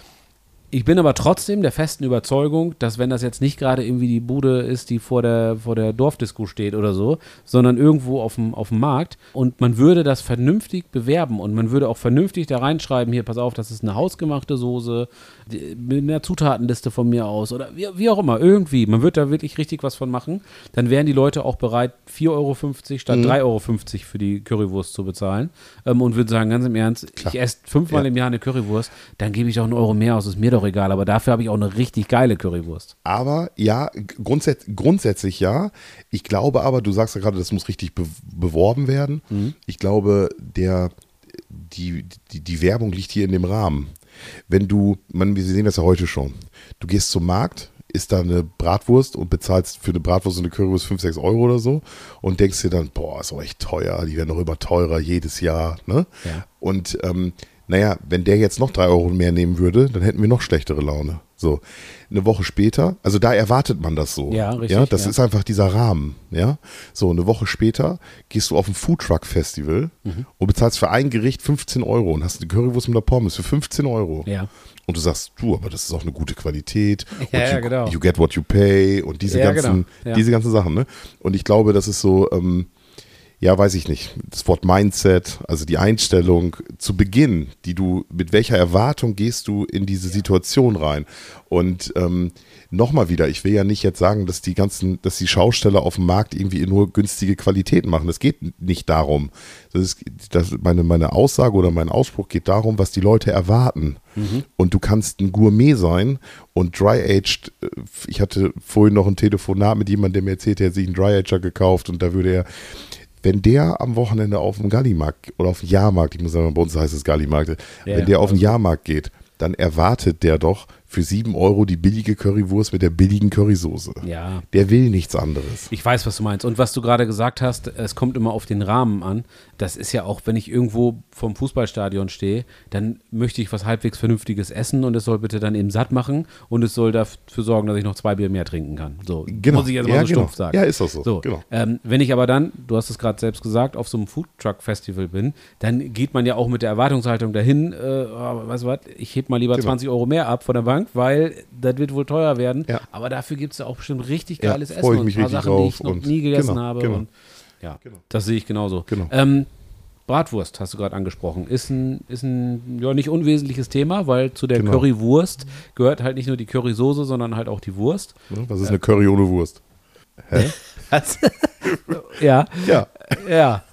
Ich bin aber trotzdem der festen Überzeugung, dass wenn das jetzt nicht gerade irgendwie die Bude ist, die vor der, vor der Dorfdisco steht oder so, sondern irgendwo auf dem, auf dem Markt und man würde das vernünftig bewerben und man würde auch vernünftig da reinschreiben, hier, pass auf, das ist eine hausgemachte Soße, mit einer Zutatenliste von mir aus oder wie, wie auch immer, irgendwie, man wird da wirklich richtig was von machen, dann wären die Leute auch bereit, 4,50 Euro statt 3,50 Euro für die Currywurst zu bezahlen ähm, und würden sagen, ganz im Ernst, ich esse fünfmal Ja. im Jahr eine Currywurst, dann gebe ich auch einen Euro mehr aus, ist mir doch egal, aber dafür habe ich auch eine richtig geile Currywurst. Aber ja, grundsätz grundsätzlich ja. Ich glaube aber, du sagst ja gerade, das muss richtig be beworben werden. Mhm. Ich glaube, der, die, die, die Werbung liegt hier in dem Rahmen. Wenn du, man, wir sehen das ja heute schon, du gehst zum Markt, isst da eine Bratwurst und bezahlst für eine Bratwurst und eine Currywurst 5, 6 Euro oder so und denkst dir dann, boah, ist auch echt teuer, die werden doch immer teurer jedes Jahr. Ne? Ja. Und ähm, naja, wenn der jetzt noch drei Euro mehr nehmen würde, dann hätten wir noch schlechtere Laune. So, eine Woche später, also da erwartet man das so. Ja, richtig, Ja, das ja. ist einfach dieser Rahmen. Ja, so eine Woche später gehst du auf ein Foodtruck Festival Mhm. und bezahlst für ein Gericht 15 Euro und hast eine Currywurst mit der Pommes für 15 Euro. Ja. Und du sagst, du, aber das ist auch eine gute Qualität. Ja, you, genau. you get what you pay und diese ganzen, genau, diese ganzen Sachen. Ne? Und ich glaube, das ist so, ähm, ja, weiß ich nicht. Das Wort Mindset, also die Einstellung zu Beginn, die du, mit welcher Erwartung gehst du in diese Situation rein? Und ähm, nochmal wieder, ich will ja nicht jetzt sagen, dass die ganzen, dass die Schausteller auf dem Markt irgendwie nur günstige Qualitäten machen. Das geht nicht darum. Das ist, das, meine, meine Aussage oder mein Ausspruch geht darum, was die Leute erwarten. Und du kannst ein Gourmet sein und Dry-Aged, äh, ich hatte vorhin noch ein Telefonat mit jemandem, der mir erzählt, er hat sich einen Dry-Ager gekauft und da würde er, wenn der am Wochenende auf dem Gallimarkt oder auf dem Jahrmarkt, ich muss sagen, bei uns heißt es Gallimarkt, Ja, wenn der auf den also- Jahrmarkt geht, dann erwartet der doch für sieben Euro die billige Currywurst mit der billigen Currysoße. Ja. Der will nichts anderes. Ich weiß, was du meinst. Und was du gerade gesagt hast, es kommt immer auf den Rahmen an. Das ist ja auch, wenn ich irgendwo vom Fußballstadion stehe, dann möchte ich was halbwegs Vernünftiges essen und es soll bitte dann eben satt machen und es soll dafür sorgen, dass ich noch zwei Bier mehr trinken kann. So, Genau. muss ich jetzt mal Ja, so genau. stumpf sagen. Ja, ist doch so. so Genau. ähm, wenn ich aber dann, du hast es gerade selbst gesagt, auf so einem Foodtruck-Festival bin, dann geht man ja auch mit der Erwartungshaltung dahin, äh, oh, weißt du was, ich heb mal lieber Genau. 20 Euro mehr ab von der Bank, weil das wird wohl teuer werden. Ja. Aber dafür gibt es ja auch bestimmt richtig Ja, geiles Essen freu ich und ein paar Sachen, die ich noch nie gegessen genau, habe. genau. Und, ja, Genau. das sehe ich genauso. Genau. Ähm, Bratwurst hast du gerade angesprochen. Ist ein, ist ein ja, nicht unwesentliches Thema, weil zu der Genau. Currywurst gehört halt nicht nur die Currysoße, sondern halt auch die Wurst. Was ist eine Curry ohne Wurst? Hä? Ja, Ja. ja.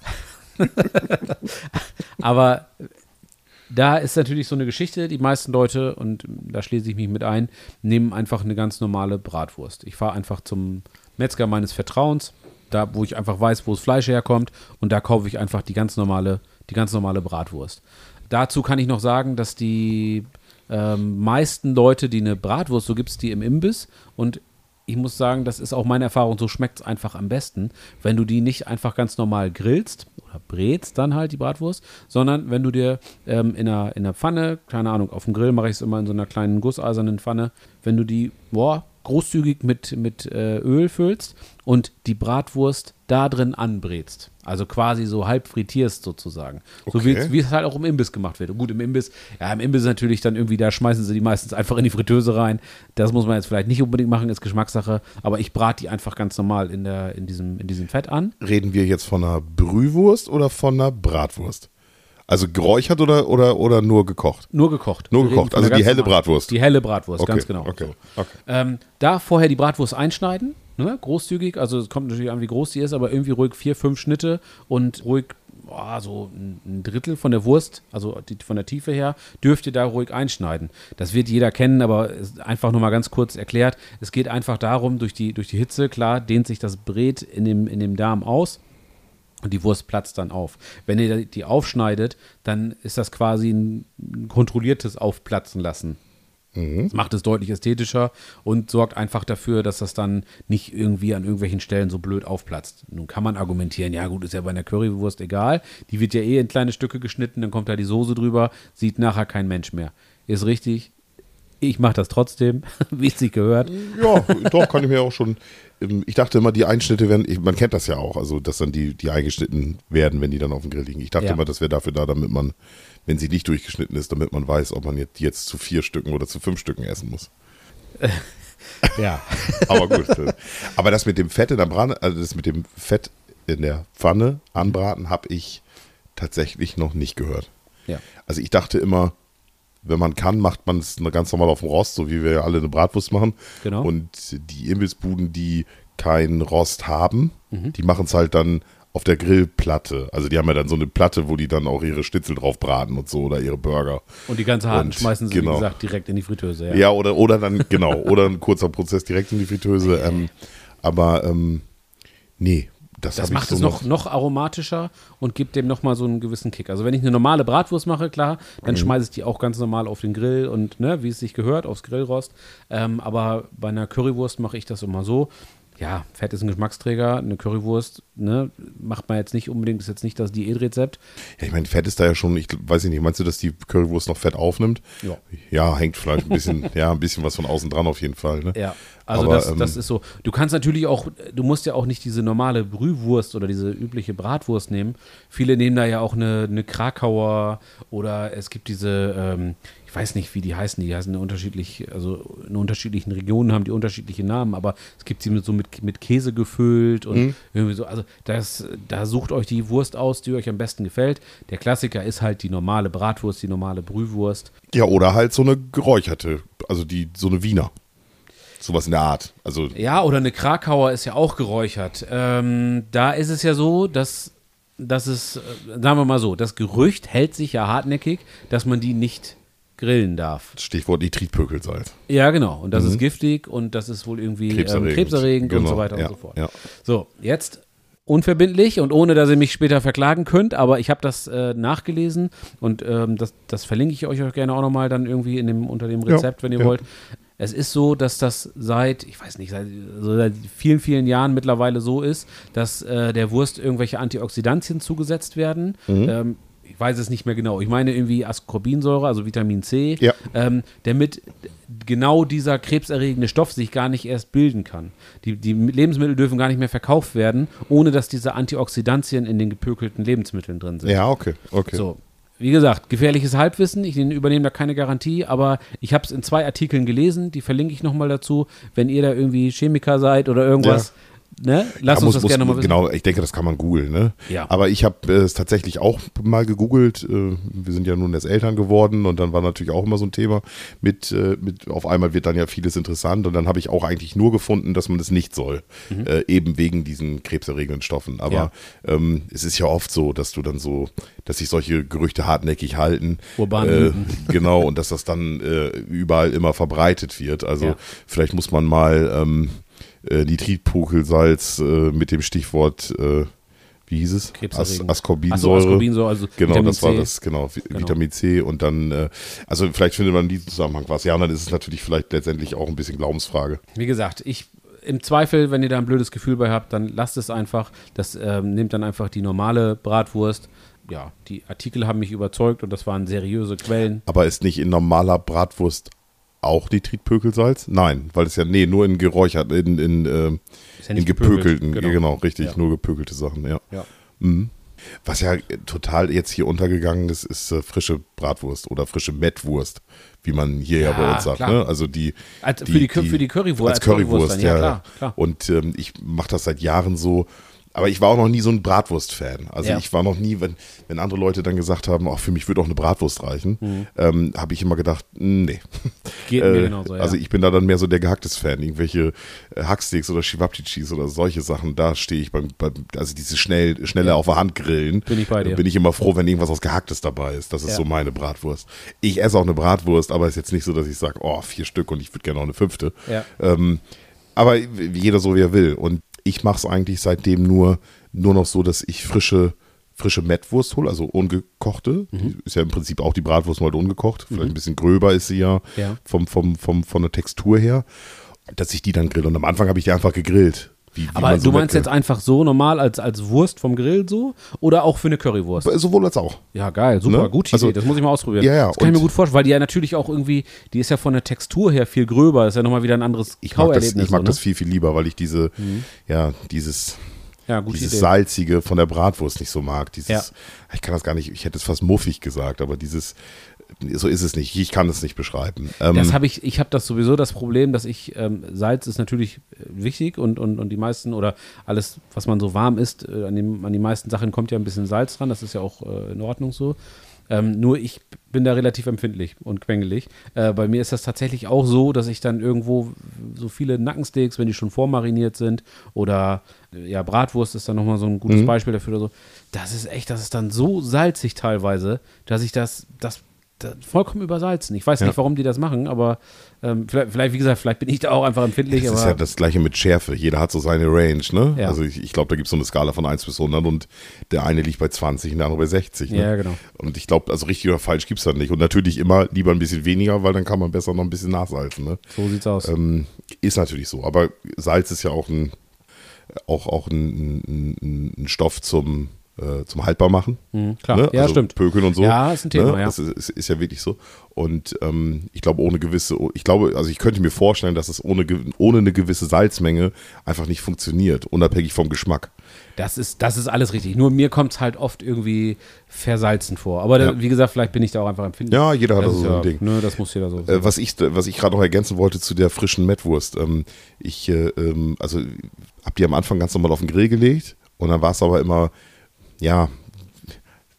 Aber da ist natürlich so eine Geschichte, die meisten Leute, und da schließe ich mich mit ein, nehmen einfach eine ganz normale Bratwurst. Ich fahre einfach zum Metzger meines Vertrauens, da wo ich einfach weiß, wo das Fleisch herkommt, und da kaufe ich einfach die ganz normale, die ganz normale Bratwurst. dazu kann ich noch sagen, dass die ähm, meisten Leute, die eine Bratwurst, so gibt es die im Imbiss und ich muss sagen, das ist auch meine Erfahrung, so schmeckt es einfach am besten, wenn du die nicht einfach ganz normal grillst oder brätst dann halt die Bratwurst, sondern wenn du dir ähm, in, einer, in einer Pfanne, keine Ahnung, auf dem Grill mache ich es immer in so einer kleinen gusseisernen Pfanne, wenn du die, boah, großzügig mit, mit äh, Öl füllst und die Bratwurst da drin anbrätst. Also quasi so halb frittierst sozusagen. So wie, Okay. es halt auch im Imbiss gemacht wird. Und gut, im Imbiss, ja, im Imbiss natürlich dann irgendwie, da schmeißen sie die meistens einfach in die Fritteuse rein. Das muss man jetzt vielleicht nicht unbedingt machen, ist Geschmackssache. Aber ich brate die einfach ganz normal in, der, in, diesem, in diesem Fett an. Reden wir jetzt von einer Brühwurst oder von einer Bratwurst? Also geräuchert oder, oder, oder nur gekocht? Nur gekocht. Nur gekocht, also die helle Bratwurst. Die helle Bratwurst, Okay, ganz genau. okay, So. okay. Ähm, da vorher die Bratwurst einschneiden, ne, großzügig, also es kommt natürlich an, wie groß die ist, aber irgendwie ruhig vier, fünf Schnitte und ruhig boah, so ein Drittel von der Wurst, also die, von der Tiefe her, dürft ihr da ruhig einschneiden. Das wird jeder kennen, aber einfach nur mal ganz kurz erklärt. Es geht einfach darum, durch die, durch die Hitze, klar, dehnt sich das Brät in dem, in dem Darm aus. Und die Wurst platzt dann auf. Wenn ihr die aufschneidet, dann ist das quasi ein kontrolliertes Aufplatzen lassen. Das macht es deutlich ästhetischer und sorgt einfach dafür, dass das dann nicht irgendwie an irgendwelchen Stellen so blöd aufplatzt. Nun kann man argumentieren, ja gut, ist ja bei einer Currywurst egal. Die wird ja eh in kleine Stücke geschnitten, dann kommt da die Soße drüber, sieht nachher kein Mensch mehr. Ist richtig. Ich mache das trotzdem, wie es sich gehört. Ja, doch, kann ich mir auch schon. ähm, Ich dachte immer, die Einschnitte werden, ich- man kennt das ja auch, also dass dann die, die eingeschnitten werden, wenn die dann auf dem Grill liegen. Ich dachte Ja. immer, das wäre dafür da, damit man, wenn sie nicht durchgeschnitten ist, damit man weiß, ob man jetzt, jetzt zu vier Stücken oder zu fünf Stücken essen muss. Ja. Aber gut. äh, Aber das mit dem Fett in der Brane, also das mit dem Fett in der Pfanne anbraten, habe ich tatsächlich noch nicht gehört. ja. Also ich dachte immer, wenn man kann, macht man es ganz normal auf dem Rost, so wie wir alle eine Bratwurst machen. Genau. Und die Imbissbuden, die keinen Rost haben, Mhm. die machen es halt dann auf der Grillplatte. Also die haben ja dann so eine Platte, wo die dann auch ihre Schnitzel drauf braten und so oder ihre Burger. Und die ganze harten Und schmeißen sie, genau. wie gesagt, direkt in die Fritteuse. Ja. Ja, oder, oder dann, genau, oder ein kurzer Prozess direkt in die Fritteuse. Ähm, aber ähm, nee, das, Das macht so es noch, noch aromatischer und gibt dem nochmal so einen gewissen Kick. Also wenn ich eine normale Bratwurst mache, klar, Mhm. dann schmeiße ich die auch ganz normal auf den Grill und ne, wie es sich gehört, aufs Grillrost. Ähm, aber bei einer Currywurst mache ich das immer so. Ja, Fett ist ein Geschmacksträger, eine Currywurst, ne, macht man jetzt nicht unbedingt, ist jetzt nicht das Diätrezept. Ja, ich meine, Fett ist da ja schon, ich weiß nicht, meinst du, dass die Currywurst noch Fett aufnimmt? Ja. Ja, hängt vielleicht ein bisschen, ja, ein bisschen was von außen dran auf jeden Fall. Ne? Ja, also Aber, das, ähm, das ist so. Du kannst natürlich auch, du musst ja auch nicht diese normale Brühwurst oder diese übliche Bratwurst nehmen. Viele nehmen da ja auch eine, eine Krakauer oder es gibt diese, ähm, ich weiß nicht, wie die heißen, die heißen unterschiedlich, also in unterschiedlichen Regionen haben die unterschiedliche Namen, aber es gibt sie mit, so mit, mit Käse gefüllt und Mhm. irgendwie so. Also das, da sucht euch die Wurst aus, die euch am besten gefällt. Der Klassiker ist halt die normale Bratwurst, die normale Brühwurst. Ja, oder halt so eine geräucherte, also die, so eine Wiener. Sowas in der Art. Also, Ja, oder eine Krakauer ist ja auch geräuchert. Ähm, da ist es ja so, dass, dass es, äh, sagen wir mal so, das Gerücht hält sich ja hartnäckig, dass man die nicht grillen darf. Stichwort Nitritpökelsalz. Ja, genau. Und das ist giftig und das ist wohl irgendwie krebserregend, ähm, krebserregend und Genau, so weiter ja, und so fort. ja. So, jetzt unverbindlich und ohne, dass ihr mich später verklagen könnt, aber ich habe das äh, nachgelesen und ähm, das, das verlinke ich euch auch gerne auch nochmal dann irgendwie in dem, unter dem Ja, Rezept, wenn ihr ja. wollt. Es ist so, dass das seit, ich weiß nicht, seit, so seit vielen, vielen Jahren mittlerweile so ist, dass äh, der Wurst irgendwelche Antioxidantien zugesetzt werden. Mhm. Ähm, weiß es nicht mehr genau. Ich meine irgendwie Ascorbinsäure, also Vitamin C, Ja. ähm, damit genau dieser krebserregende Stoff sich gar nicht erst bilden kann. Die, die Lebensmittel dürfen gar nicht mehr verkauft werden, ohne dass diese Antioxidantien in den gepökelten Lebensmitteln drin sind. Ja, okay, okay. So. Wie gesagt, gefährliches Halbwissen. Ich übernehme da keine Garantie, aber ich habe es in zwei Artikeln gelesen. Die verlinke ich nochmal dazu. Wenn ihr da irgendwie Chemiker seid oder irgendwas, ne? Lasst Ja, uns muss- das muss- gerne mal wissen. Genau, ich denke, das kann man googeln. Ne? Ja. Aber ich habe äh, es tatsächlich auch mal gegoogelt. Äh, wir sind ja nun erst Eltern geworden und dann war natürlich auch immer so ein Thema mit, äh, mit auf einmal wird dann ja vieles interessant und dann habe ich auch eigentlich nur gefunden, dass man es nicht soll. Äh, eben wegen diesen krebserregenden Stoffen. Aber Ja. ähm, es ist ja oft so, dass du dann so, dass sich solche Gerüchte hartnäckig halten. Urbane äh. Genau, und dass das dann äh, überall immer verbreitet wird. Also Ja. vielleicht muss man mal ähm, äh, Nitritpokelsalz äh, mit dem Stichwort, äh, wie hieß es? As. Ascorbinsäure. So, Ascorbinsäure, also Genau, Vitamin das war C. das, genau, Genau. Vitamin C und dann, äh, also vielleicht findet man in diesem Zusammenhang was. Ja, und dann ist es natürlich vielleicht letztendlich auch ein bisschen Glaubensfrage. Wie gesagt, ich im Zweifel, wenn ihr da ein blödes Gefühl bei habt, dann lasst es einfach. Das ähm, nehmt dann einfach die normale Bratwurst. Ja, die Artikel haben mich überzeugt und das waren seriöse Quellen. Aber ist nicht in normaler Bratwurst auch Nitritpökelsalz? Nein, weil es ja, nee, nur in geräuchert, in, in, äh, ja in gepökelten, gepökelt, genau. richtig, Ja. nur gepökelte Sachen, ja. Ja. Mhm. Was ja total jetzt hier untergegangen ist, ist äh, frische Bratwurst oder frische Mettwurst, wie man hier ja, bei uns sagt. Ne? Also die, Als- für die Kö- für die Currywurst- Als als Currywurst Currywurst, dann, ja. ja, klar, klar. Und ähm, ich mache das seit Jahren so. Aber ich war auch noch nie so ein Bratwurst-Fan. Also Ja. ich war noch nie, wenn, wenn andere Leute dann gesagt haben, ach, für mich würde auch eine Bratwurst reichen, Mhm. ähm, habe ich immer gedacht, nee. Geht mir Äh, genauso, ja. Also ich bin da dann mehr so der Gehacktes-Fan. Irgendwelche äh, Hacksteaks oder Chivapchichis oder solche Sachen, da stehe ich beim, beim also diese schnell, schnelle auf der Hand grillen. Bin ich bei dir. Bin ich immer froh, wenn irgendwas aus Gehacktes dabei ist. Das ist Ja. so meine Bratwurst. Ich esse auch eine Bratwurst, aber ist jetzt nicht so, dass ich sage, oh, vier Stück und ich würde gerne noch eine fünfte. Ja. Ähm, aber jeder so, wie er will. Und ich mache es eigentlich seitdem nur, nur noch so, dass ich frische, frische Mettwurst hole, also ungekochte. Mhm. Ist ja im Prinzip auch die Bratwurst mal halt ungekocht. Vielleicht ein bisschen gröber ist sie ja, Ja. Vom, vom, vom, von der Textur her. Dass ich die dann grill. Und am Anfang habe ich die einfach gegrillt. Wie, wie Aber so du meinst jetzt einfach so normal als, als Wurst vom Grill so oder auch für eine Currywurst? Sowohl als auch. Ja, geil, super, Ne? gute Also- Idee, das muss ich mal ausprobieren. Ja, ja, das kann ich mir gut vorstellen, weil die ja natürlich auch irgendwie, die ist ja von der Textur her viel gröber, ist ja nochmal wieder ein anderes Ich mag, das, ich mag so, das ne? viel, viel lieber, weil ich diese, ja, dieses, Ja, dieses Idee. salzige von der Bratwurst nicht so mag. Dieses, Ja. ich kann das gar nicht, ich hätte es fast muffig gesagt, aber dieses, so ist es nicht. Ich kann es nicht beschreiben. Ähm, Das habe ich, ich habe das sowieso das Problem, dass ich, ähm, Salz ist natürlich äh, wichtig und, und, und die meisten oder alles, was man so warm isst, äh, an, dem, an die meisten Sachen kommt ja ein bisschen Salz dran, das ist ja auch äh, in Ordnung so. Ähm, nur ich bin da relativ empfindlich und quengelig. Äh, bei mir ist das tatsächlich auch so, dass ich dann irgendwo so viele Nackensteaks, wenn die schon vormariniert sind, oder äh, ja, Bratwurst ist dann nochmal so ein gutes Beispiel dafür oder so. Das ist echt, das ist dann so salzig teilweise, dass ich das, das vollkommen übersalzen. Ich weiß Ja. nicht, warum die das machen, aber ähm, vielleicht, vielleicht, wie gesagt, vielleicht bin ich da auch einfach empfindlich. Das ist ja das gleiche mit Schärfe. Jeder hat so seine Range, ne? Ja. Also ich, ich glaube, da gibt es so eine Skala von 1 bis 100 und der eine liegt bei 20 und der andere bei 60. Ne? Ja, genau. Und ich glaube, also richtig oder falsch gibt es da nicht. Und natürlich immer lieber ein bisschen weniger, weil dann kann man besser noch ein bisschen nachsalzen. Ne? so sieht's aus. Ähm, ist natürlich so. Aber Salz ist ja auch ein, auch, auch ein, ein, ein Stoff zum, äh, zum Haltbarmachen. Mhm, klar. Ne? Ja, also stimmt. Pökeln und so. Ja, ist ein Thema, ne? ja. Das ist, ist, ja wirklich so. Und ähm, ich glaube, ohne gewisse, ich glaube, also ich könnte mir vorstellen, dass es ohne, ohne eine gewisse Salzmenge einfach nicht funktioniert, unabhängig vom Geschmack. Das ist, das ist alles richtig. Nur mir kommt es halt oft irgendwie versalzen vor. Aber da, Ja. wie gesagt, vielleicht bin ich da auch einfach empfindlich. Ja, jeder hat das da so sein ja, Ding. Ne, das muss jeder so. Äh, was ich, was ich gerade noch ergänzen wollte zu der frischen Mettwurst. Ähm, ich, äh, ähm, also, hab die am Anfang ganz normal auf den Grill gelegt und dann war es aber immer, ja,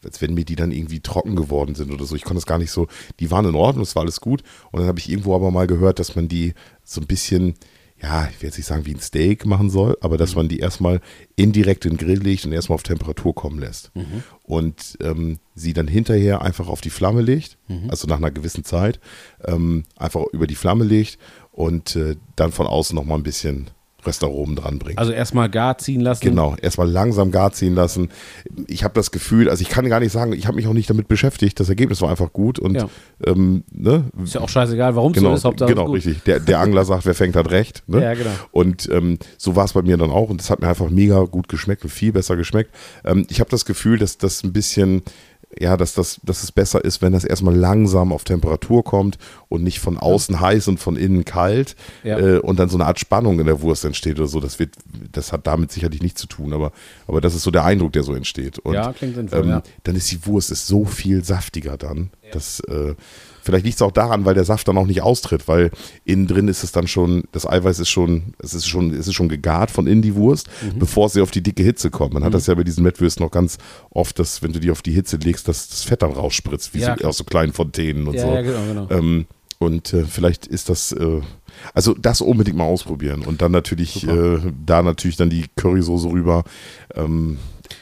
als wenn mir die dann irgendwie trocken geworden sind oder so. Ich konnte es gar nicht so, die waren in Ordnung, es war alles gut. Und dann habe ich irgendwo aber mal gehört, dass man die so ein bisschen, ja, ich will jetzt nicht sagen wie ein Steak machen soll, aber dass man die erstmal indirekt in den Grill legt und erstmal auf Temperatur kommen lässt. Und ähm, sie dann hinterher einfach auf die Flamme legt, also nach einer gewissen Zeit, ähm, einfach über die Flamme legt und äh, dann von außen nochmal ein bisschen Röstaromen dran bringt. also erstmal gar ziehen lassen. Genau, erstmal langsam gar ziehen lassen. Ich habe das Gefühl, also ich kann gar nicht sagen, ich habe mich auch nicht damit beschäftigt. Das Ergebnis war einfach gut und Ja. ähm, ne? Ist ja auch scheißegal, warum es Genau, so ist. Hauptsache genau ist richtig. Der, der Angler sagt, wer fängt, hat recht. Ne? Ja, genau. Und ähm, so war es bei mir dann auch und das hat mir einfach mega gut geschmeckt und viel besser geschmeckt. Ähm, ich habe das Gefühl, dass das ein bisschen, ja, dass, das, dass es besser ist, wenn das erstmal langsam auf Temperatur kommt und nicht von außen heiß und von innen kalt Ja. äh, und dann so eine Art Spannung in der Wurst entsteht oder so. Das, wird, das hat damit sicherlich nichts zu tun, aber, aber das ist so der Eindruck, der so entsteht. Und, Ja, klingt sinnvoll, ähm, ja. Dann ist die Wurst ist so viel saftiger dann. Das, äh, vielleicht liegt es auch daran, weil der Saft dann auch nicht austritt, weil innen drin ist es dann schon, das Eiweiß ist schon, es ist schon, es ist schon gegart von innen die Wurst, Mhm. bevor sie auf die dicke Hitze kommt. Man hat das ja bei diesen Mettwürsten noch ganz oft, dass wenn du die auf die Hitze legst, dass das Fett dann rausspritzt, wie Ja, so, aus so kleinen Fontänen und Ja, so. ja, genau, genau. Ähm, und äh, vielleicht ist das, äh, Also das unbedingt mal ausprobieren und dann natürlich äh, da natürlich dann die Currysoße rüber. Ähm,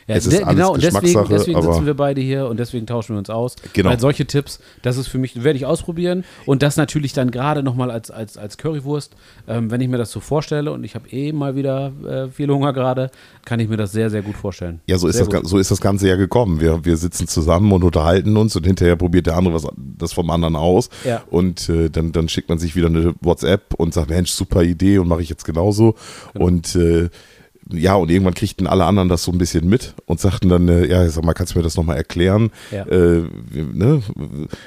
Ja, es ist alles genau, und deswegen, Geschmackssache, deswegen aber sitzen wir beide hier und deswegen tauschen wir uns aus. Genau. Weil solche Tipps, das ist für mich, werde ich ausprobieren. Und das natürlich dann gerade nochmal als, als, als Currywurst, ähm, wenn ich mir das so vorstelle und ich habe eh mal wieder äh, viel Hunger gerade, kann ich mir das sehr, sehr gut vorstellen. ja, so ist, sehr das, so ist das Ganze ja gekommen. Wir, wir sitzen zusammen und unterhalten uns und hinterher probiert der andere was, das vom anderen aus. Ja. Und äh, dann, dann schickt man sich wieder eine WhatsApp und sagt, Mensch, super Idee und mache ich jetzt genauso. Genau. Und äh, ja, und irgendwann kriegten alle anderen das so ein bisschen mit und sagten dann, äh, ja, sag mal, kannst du mir das nochmal erklären? Ja. Äh, ne?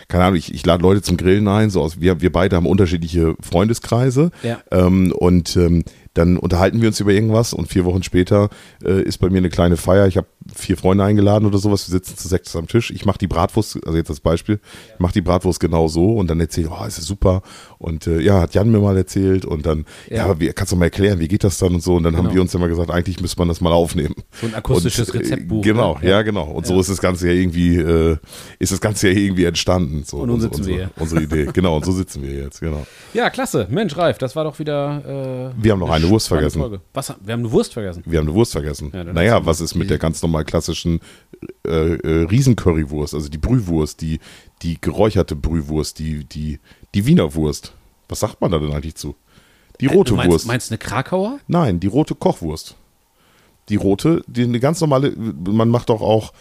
Keine Ahnung, ich, ich lade Leute zum Grillen ein, so aus, wir, wir beide haben unterschiedliche Freundeskreise Ja. ähm, und ähm, dann unterhalten wir uns über irgendwas und vier Wochen später äh, ist bei mir eine kleine Feier. Ich habe vier Freunde eingeladen oder sowas. Wir sitzen zu sechs am Tisch. Ich mache die Bratwurst, also jetzt als Beispiel, ich mache die Bratwurst genau so und dann erzähle ich, oh, ist das super. Und äh, ja, hat Jan mir mal erzählt und dann, ja, Ja. wie, kannst du mal erklären, wie geht das dann und so. Und dann haben Genau. wir uns immer gesagt, eigentlich müsste man das mal aufnehmen. So ein akustisches Und, äh, Rezeptbuch. Genau, ne? ja, genau. Und so ist das Ganze ja irgendwie, äh, ist das Ganze ja irgendwie entstanden. So, Und nun unsere- sitzen wir unsere, unsere Idee. Genau, und so sitzen wir jetzt, genau. Ja, klasse. Mensch, Ralf, das war doch wieder. Äh, Wir haben noch eine Wurst spannende vergessen. Was? Wir haben eine Wurst vergessen. Wir haben eine Wurst vergessen. Ja, naja, was ist mit der ganz normal klassischen äh, äh, Riesencurrywurst, also die Brühwurst, die, die geräucherte Brühwurst, die, die, die Wiener Wurst. Was sagt man da denn eigentlich zu? Die rote du meinst, Wurst. meinst du eine Krakauer? Nein, die rote Kochwurst. Die rote, die eine ganz normale, man macht doch auch,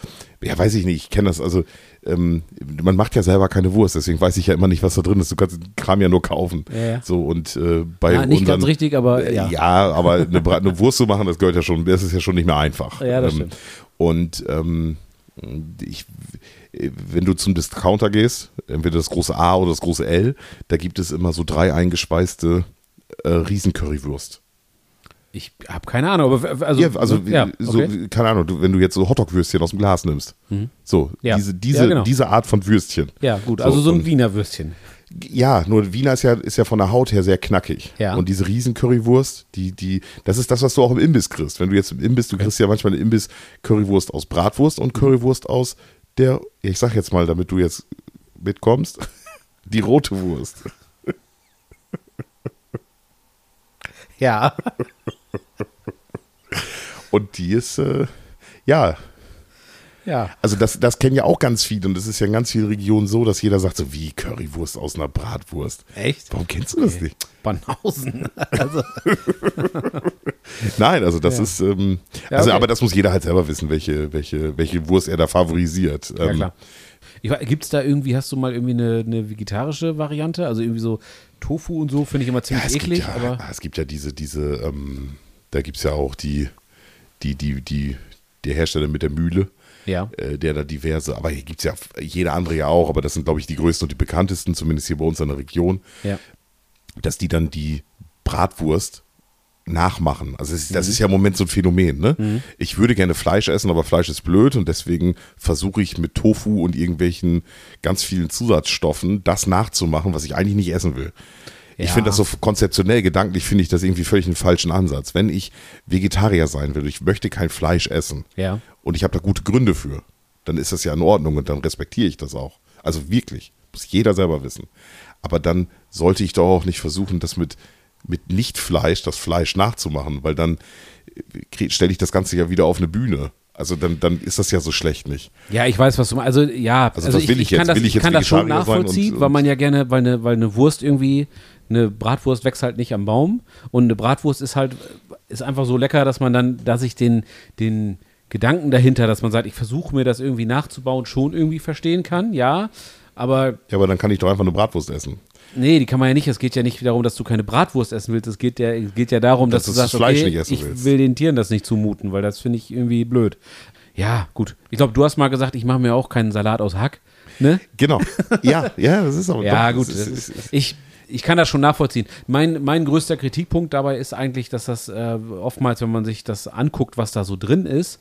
ja, weiß ich nicht, ich kenne das, also ähm, man macht ja selber keine Wurst, deswegen weiß ich ja immer nicht, was da drin ist. Du kannst den Kram ja nur kaufen. Ja, ja. So und äh, bei Ja, nicht unseren, ganz richtig, aber äh, ja. ja, aber eine, eine Wurst zu machen, das gehört ja schon, das ist ja schon nicht mehr einfach. Ja, das ähm, stimmt. Und ähm, ich, wenn du zum Discounter gehst, entweder das große A oder das große L, da gibt es immer so drei eingespeiste äh, Riesencurrywurst. Ich habe keine Ahnung, aber also, Ja, also ja, so, okay. keine Ahnung, du, wenn du jetzt so Hotdog-Würstchen aus dem Glas nimmst. So, Mhm. Ja. diese, diese, genau. diese Art von Würstchen. ja gut, also so ein Wiener Würstchen. Ja, nur Wiener ist ja, ist ja von der Haut her sehr knackig. Ja. Und diese Riesen-Currywurst, die, die, das ist das, was du auch im Imbiss kriegst. Wenn du jetzt im Imbiss, du kriegst ja manchmal eine Imbiss-Currywurst aus Bratwurst und Currywurst aus der, ich sag jetzt mal, damit du jetzt mitkommst, die rote Wurst. Ja. Und die ist, äh, ja, Ja. also das, das kennen ja auch ganz viele und das ist ja in ganz vielen Regionen so, dass jeder sagt so, wie Currywurst aus einer Bratwurst. Echt? Warum kennst du das nicht? Banausen. Also, Nein, also das ist, ähm, Ja, also okay. aber das muss jeder halt selber wissen, welche, welche, welche Wurst er da favorisiert. ja Ähm, klar. Gibt es da irgendwie, hast du mal irgendwie eine, eine vegetarische Variante? Also irgendwie so Tofu und so finde ich immer ja, ziemlich es, eklig, gibt ja, aber es gibt ja diese, diese, ähm, da gibt es ja auch die, die, die, die, der Hersteller mit der Mühle, ja. äh, der da diverse, aber hier gibt es ja jede andere ja auch, aber das sind, glaube ich, die größten und die bekanntesten, zumindest hier bei uns in der Region. Ja. dass die dann die Bratwurst nachmachen. Also ist, Mhm. das ist ja im Moment so ein Phänomen. Ne? Ich würde gerne Fleisch essen, aber Fleisch ist blöd und deswegen versuche ich mit Tofu und irgendwelchen ganz vielen Zusatzstoffen das nachzumachen, was ich eigentlich nicht essen will. Ich Ja. finde das so konzeptionell, gedanklich finde ich das irgendwie völlig einen falschen Ansatz. Wenn ich Vegetarier sein will, ich möchte kein Fleisch essen Ja. und ich habe da gute Gründe für, dann ist das ja in Ordnung und dann respektiere ich das auch. Also wirklich, muss jeder selber wissen. Aber dann sollte ich doch auch nicht versuchen, das mit, mit Nicht-Fleisch, das Fleisch nachzumachen, weil dann äh, stelle ich das Ganze ja wieder auf eine Bühne. Also dann, dann ist das ja so schlecht nicht. Ja, ich weiß, was du meinst. Also ja, Also also, was will ich kann jetzt? das, Will ich jetzt kann das schon sein und- nachvollziehen, und- weil man ja gerne, weil eine, weil eine Wurst irgendwie, eine Bratwurst wächst halt nicht am Baum und eine Bratwurst ist halt, ist einfach so lecker, dass man dann, dass ich den, den Gedanken dahinter, dass man sagt, ich versuche mir das irgendwie nachzubauen, schon irgendwie verstehen kann, ja. Aber Ja, aber dann kann ich doch einfach eine Bratwurst essen. nee, die kann man ja nicht. Es geht ja nicht darum, dass du keine Bratwurst essen willst. Es geht ja, es geht ja darum, dass, Dass du das sagst, Fleisch okay, nicht essen ich willst. will den Tieren das nicht zumuten, weil das finde ich irgendwie blöd. Ja, gut. Ich glaube, du hast mal gesagt, ich mache mir auch keinen Salat aus Hack. Ne? Genau. Ja, ja, das ist aber Ja, doch, gut. ist- ist, ich, ich kann das schon nachvollziehen. Mein, mein größter Kritikpunkt dabei ist eigentlich, dass das äh, oftmals, wenn man sich das anguckt, was da so drin ist,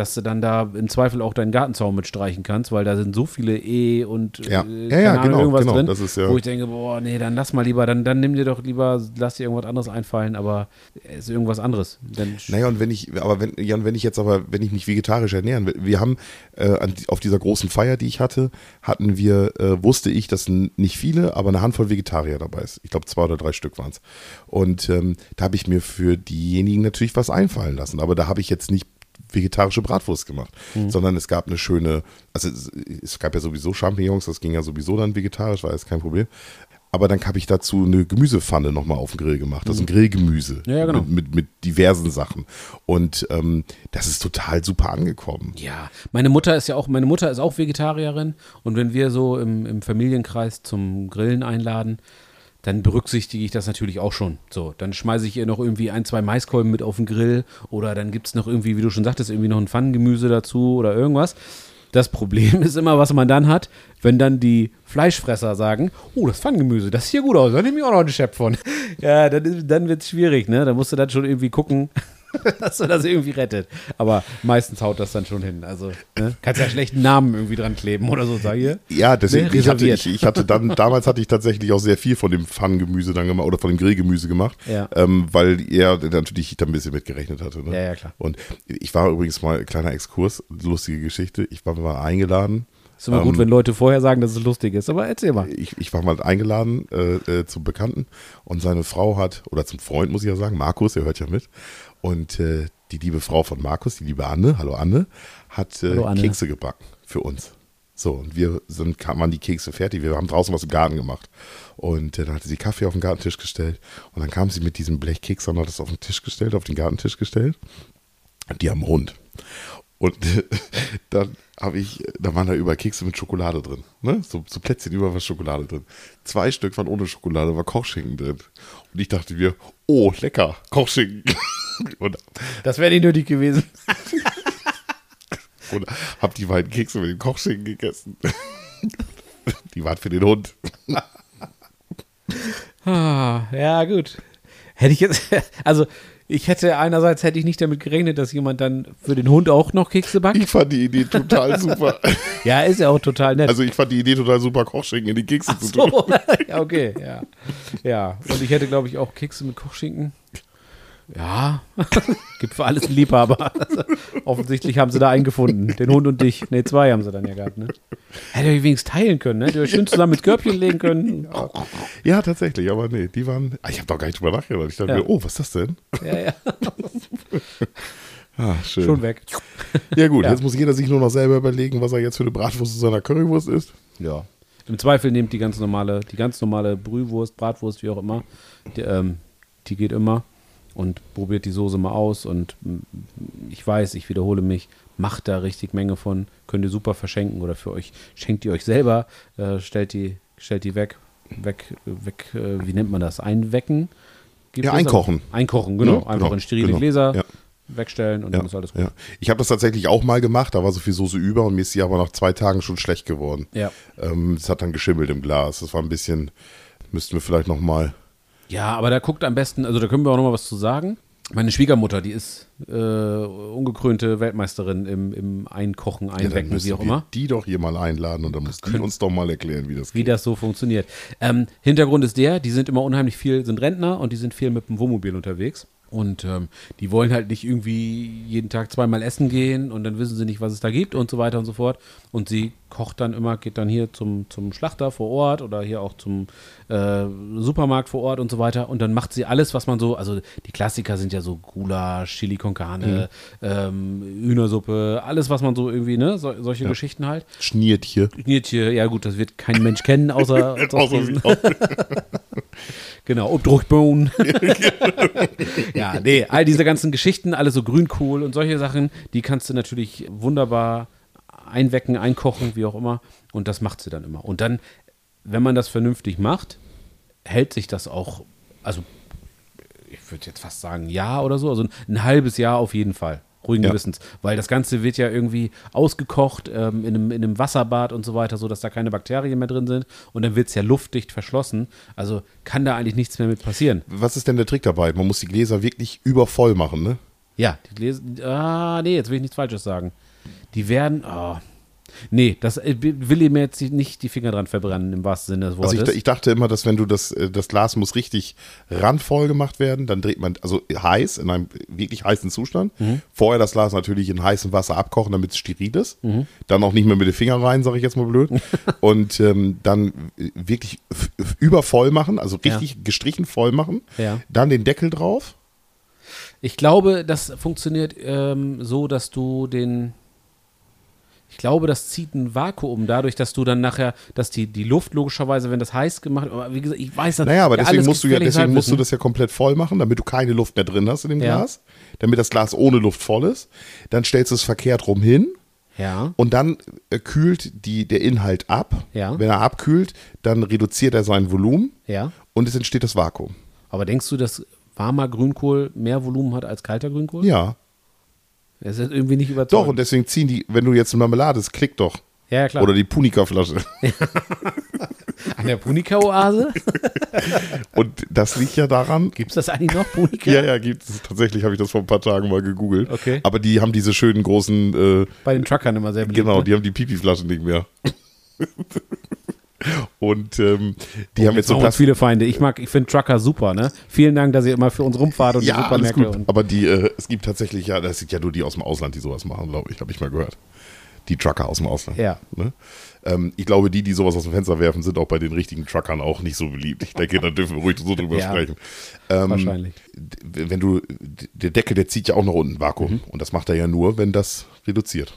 dass du dann da im Zweifel auch deinen Gartenzaun mitstreichen kannst, weil da sind so viele E und Ja. äh, Ja, ja, genau, irgendwas genau, drin, das ist ja- wo ich denke, boah, nee, dann lass mal lieber, dann, dann nimm dir doch lieber, lass dir irgendwas anderes einfallen, aber es ist irgendwas anderes. Dann, Naja, und wenn ich, aber wenn, Jan, wenn ich jetzt aber, wenn ich mich vegetarisch ernähren will, wir haben äh, auf dieser großen Feier, die ich hatte, hatten wir, äh, wusste ich, dass nicht viele, aber eine Handvoll Vegetarier dabei ist. Ich glaube, zwei oder drei Stück waren es. Und ähm, da habe ich mir für diejenigen natürlich was einfallen lassen. Aber da habe ich jetzt nicht vegetarische Bratwurst gemacht, sondern es gab eine schöne, also es, es gab ja sowieso Champignons, das ging ja sowieso dann vegetarisch, war jetzt kein Problem. Aber dann habe ich dazu eine Gemüsepfanne nochmal auf den Grill gemacht. Das ist ein Grillgemüse Ja, genau. mit, mit, mit diversen Sachen. Und ähm, das ist total super angekommen. Ja, meine Mutter ist ja auch, meine Mutter ist auch Vegetarierin und wenn wir so im, im Familienkreis zum Grillen einladen, dann berücksichtige ich das natürlich auch schon. So, dann schmeiße ich ihr noch irgendwie ein, zwei Maiskolben mit auf den Grill oder dann gibt es noch irgendwie, wie du schon sagtest, irgendwie noch ein Pfannengemüse dazu oder irgendwas. Das Problem ist immer, was man dann hat, wenn dann die Fleischfresser sagen, oh, das Pfannengemüse, das sieht hier gut aus, da nehme ich auch noch einen Schepp von. Ja, dann, dann wird es schwierig, ne? Da musst du dann schon irgendwie gucken, dass du das irgendwie rettet. Aber meistens haut das dann schon hin. Also, ne? kannst ja schlecht einen Namen irgendwie dran kleben oder so, sag hier. Ja, deswegen, Ne, ich, hatte, ich, ich hatte dann, damals hatte ich tatsächlich auch sehr viel von dem Pfannengemüse dann gemacht oder von dem Grillgemüse gemacht, Ja. ähm, weil er natürlich da ein bisschen mitgerechnet hatte. Ne? Ja, ja, klar. Und ich war übrigens mal, kleiner Exkurs, lustige Geschichte, ich war mal eingeladen. Ist immer gut, Ähm, wenn Leute vorher sagen, dass es lustig ist. Aber erzähl mal. ich, ich war mal eingeladen äh, äh, zum Bekannten und seine Frau hat, oder zum Freund muss ich ja sagen, Markus, er hört ja mit. Und äh, die liebe Frau von Markus, die liebe Anne, hallo Anne, hat äh, Hallo Anne. Kekse gebacken für uns. So, und wir sind, kam an die Kekse fertig. Wir haben draußen was im Garten gemacht. Und äh, dann hatte sie Kaffee auf den Gartentisch gestellt. Und dann kam sie mit diesem Blechkeks und hat das auf den Tisch gestellt, auf den Gartentisch gestellt. Und die haben Hund. Und dann habe ich, da waren da überall Kekse mit Schokolade drin. Ne? So, so Plätzchen, überall war Schokolade drin. Zwei Stück waren ohne Schokolade, war Kochschinken drin. Und ich dachte mir, oh, lecker, Kochschinken. Und, Das wäre nicht nötig gewesen. und habe die beiden Kekse mit dem Kochschinken gegessen. Die waren für den Hund. Ah, ja, gut. Hätte ich jetzt, also ich hätte einerseits hätte ich nicht damit gerechnet, dass jemand dann für den Hund auch noch Kekse backt. Ich fand die Idee total super. Ja, ist ja auch total nett. Also ich fand die Idee total super, Kochschinken in die Kekse zu tun. so, ja, okay, ja. Ja, und ich hätte, glaube ich, auch Kekse mit Kochschinken. Ja, gibt für alles einen Liebhaber. Also, offensichtlich haben sie da einen gefunden. Den Hund und dich. Ne, zwei haben sie dann ja gehabt, ne? Hätte euch wenigstens teilen können, ne? Hätte ihr euch schön zusammen mit Körbchen legen können. Ja, tatsächlich, aber nee, die waren. Ah, Ich habe doch gar nicht drüber nachgedacht. Ich dachte Ja. mir, oh, was ist das denn? Ja, ja, Ah, schön. schon weg. Ja, gut, Ja. jetzt muss jeder sich nur noch selber überlegen, was er jetzt für eine Bratwurst zu seiner Currywurst isst. Ja. Im Zweifel nehmt die ganz normale, die ganz normale Brühwurst, Bratwurst, wie auch immer. Die, ähm, die geht immer. Und probiert die Soße mal aus. Und mm, ich weiß, ich wiederhole mich, macht da richtig Menge von. Könnt ihr super verschenken oder für euch schenkt ihr euch selber. Äh, stellt, die, stellt die weg. Weg, weg, äh, wie nennt man das? Einwecken? Gibt Ja, einkochen. Einkochen, genau. Ja, Einfach genau, in sterile genau. Gläser Ja. wegstellen und Ja, dann ist alles gut. ja. Ich habe das tatsächlich auch mal gemacht, da war so viel Soße über und mir ist sie aber nach zwei Tagen schon schlecht geworden. Ja. Ähm, es hat dann geschimmelt im Glas. Das war ein bisschen, müssten wir vielleicht noch mal. Ja, aber da guckt am besten, also da können wir auch noch mal was zu sagen. Meine Schwiegermutter, die ist äh, ungekrönte Weltmeisterin im, im Einkochen, Ja, Einwecken, wie müssen auch immer. die doch hier mal einladen und dann muss die uns doch mal erklären, wie das Wie das so funktioniert. Ähm, Hintergrund ist der, die sind immer unheimlich viel, sind Rentner und die sind viel mit dem Wohnmobil unterwegs. Und ähm, die wollen halt nicht irgendwie jeden Tag zweimal essen gehen und dann wissen sie nicht, was es da gibt und so weiter und so fort. Und sie kocht dann immer, geht dann hier zum, zum Schlachter vor Ort oder hier auch zum äh, Supermarkt vor Ort und so weiter. Und dann macht sie alles, was man so, also die Klassiker sind ja so Gulasch, Chili con Carne, ähm, Hühnersuppe, alles, was man so irgendwie, ne, so, solche Geschichten halt. schniert hier. Knirtje, ja gut, das wird kein Mensch kennen, außer, außer Genau, Obdruckbohnen. ja, nee, all diese ganzen Geschichten, alle so Grünkohl und solche Sachen, die kannst du natürlich wunderbar einwecken, einkochen, wie auch immer. Und das macht sie dann immer. Und dann, wenn man das vernünftig macht, hält sich das auch, also ich würde jetzt fast sagen, ein Jahr oder so, also ein halbes Jahr auf jeden Fall. Ruhigen Ja. Gewissens. Weil das Ganze wird ja irgendwie ausgekocht ähm, in, einem, in einem Wasserbad und so weiter, sodass da keine Bakterien mehr drin sind. Und dann wird es ja luftdicht verschlossen. Also kann da eigentlich nichts mehr mit passieren. Was ist denn der Trick dabei? Man muss die Gläser wirklich übervoll machen, ne? Ja, die Gläser. Ah, nee, jetzt will ich nichts Falsches sagen. Die werden. Oh, nee, das äh, will ich mir jetzt nicht die Finger dran verbrennen, im wahrsten Sinne des Wortes. Also ich, ich dachte immer, dass wenn du das, äh, das Glas muss richtig randvoll gemacht werden, dann dreht man, also heiß, in einem wirklich heißen Zustand. Mhm. Vorher das Glas natürlich in heißem Wasser abkochen, damit es steril ist. Mhm. Dann auch nicht mehr mit den Fingern rein, sage ich jetzt mal blöd. Und ähm, dann wirklich f- f- übervoll machen, also richtig gestrichen voll machen. Ja. Dann den Deckel drauf. Ich glaube, das funktioniert ähm, so, dass du den. Ich glaube, das zieht ein Vakuum dadurch, dass du dann nachher, dass die, die Luft logischerweise, wenn das heiß gemacht wird, aber wie gesagt, ich weiß das Naja, aber ja, deswegen musst du ja, deswegen musst du das ja komplett voll machen, damit du keine Luft mehr drin hast in dem Ja. Glas. Damit das Glas ohne Luft voll ist. Dann stellst du es verkehrt rum hin. Ja. Und dann äh, kühlt die, der Inhalt ab. Ja. Wenn er abkühlt, dann reduziert er sein Volumen Ja. und es entsteht das Vakuum. Aber denkst du, dass warmer Grünkohl mehr Volumen hat als kalter Grünkohl? Ja. Das ist irgendwie nicht Doch, überzeugend. und deswegen ziehen die, wenn du jetzt eine Marmelade, es klickt doch. ja, ja, klar. Oder die Punika-Flasche. An der Punika-Oase? Und das liegt ja daran. Gibt es das eigentlich noch, Punika? Ja, ja, gibt es. Tatsächlich habe ich das vor ein paar Tagen mal gegoogelt. Okay. Aber die haben diese schönen großen, äh, Bei den Truckern immer sehr beliebt. genau, ne? die haben die Pipi-Flaschen nicht mehr. und ähm, die haben jetzt so Plastik. viele Feinde. Ich mag, ich finde Trucker super, ne? Vielen Dank, dass ihr immer für uns rumfahrt und die Ja, alles Supermärkte gut. Aber die, äh, es gibt tatsächlich ja, das sind ja nur die aus dem Ausland, die sowas machen, glaube ich, habe ich mal gehört. Die Trucker aus dem Ausland. Ja. Ne? Ähm, ich glaube, die, die sowas aus dem Fenster werfen, sind auch bei den richtigen Truckern auch nicht so beliebt. Ich denke, da dürfen wir ruhig so drüber Ja. sprechen. Ähm, wahrscheinlich. Wenn du, der Deckel, der zieht ja auch nach unten Vakuum. Mhm. Und das macht er ja nur, wenn das reduziert.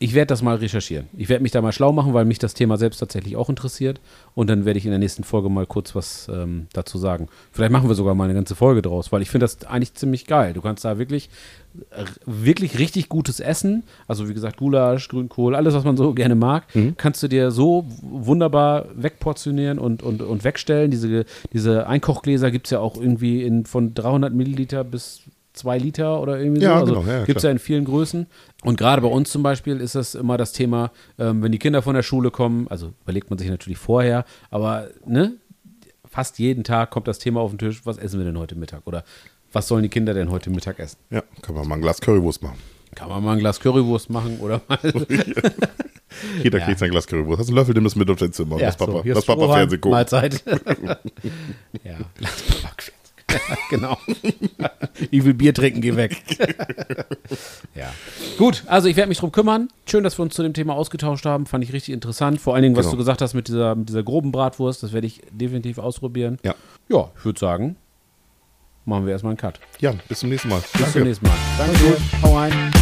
Ich werde das mal recherchieren. Ich werde mich da mal schlau machen, weil mich das Thema selbst tatsächlich auch interessiert. Und dann werde ich in der nächsten Folge mal kurz was ähm, dazu sagen. Vielleicht machen wir sogar mal eine ganze Folge draus, weil ich finde das eigentlich ziemlich geil. Du kannst da wirklich, äh, wirklich richtig gutes Essen, also wie gesagt Gulasch, Grünkohl, alles, was man so gerne mag, kannst du dir so wunderbar wegportionieren und, und, und wegstellen. Diese, diese Einkochgläser gibt es ja auch irgendwie in, von 300 Milliliter bis 2 Liter oder irgendwie Ja, so. Also genau, ja, ja, gibt es ja in vielen Größen. Und gerade bei uns zum Beispiel ist das immer das Thema, ähm, wenn die Kinder von der Schule kommen, also überlegt man sich natürlich vorher, aber ne, fast jeden Tag kommt das Thema auf den Tisch, was essen wir denn heute Mittag? Oder was sollen die Kinder denn heute Mittag essen? Ja, können wir mal ein Glas Currywurst machen. Kann man mal ein Glas Currywurst machen oder mal. Jeder Ja. kriegt sein Glas Currywurst. Hast du einen Löffel, nimm es mit auf dein Zimmer. lass Papa, so, lass Papa Fernsehen gucken. Mahlzeit. ja, lass Papa. genau. ich will Bier trinken, geh weg. ja. Gut, also ich werde mich drum kümmern. Schön, dass wir uns zu dem Thema ausgetauscht haben. Fand ich richtig interessant. Vor allen Dingen, was Genau. du gesagt hast mit dieser, mit dieser groben Bratwurst. Das werde ich definitiv ausprobieren. Ja. Ja, ich würde sagen, machen wir erstmal einen Cut. Jan, bis zum nächsten Mal. Bis zum nächsten Mal. Danke dir. Hau rein.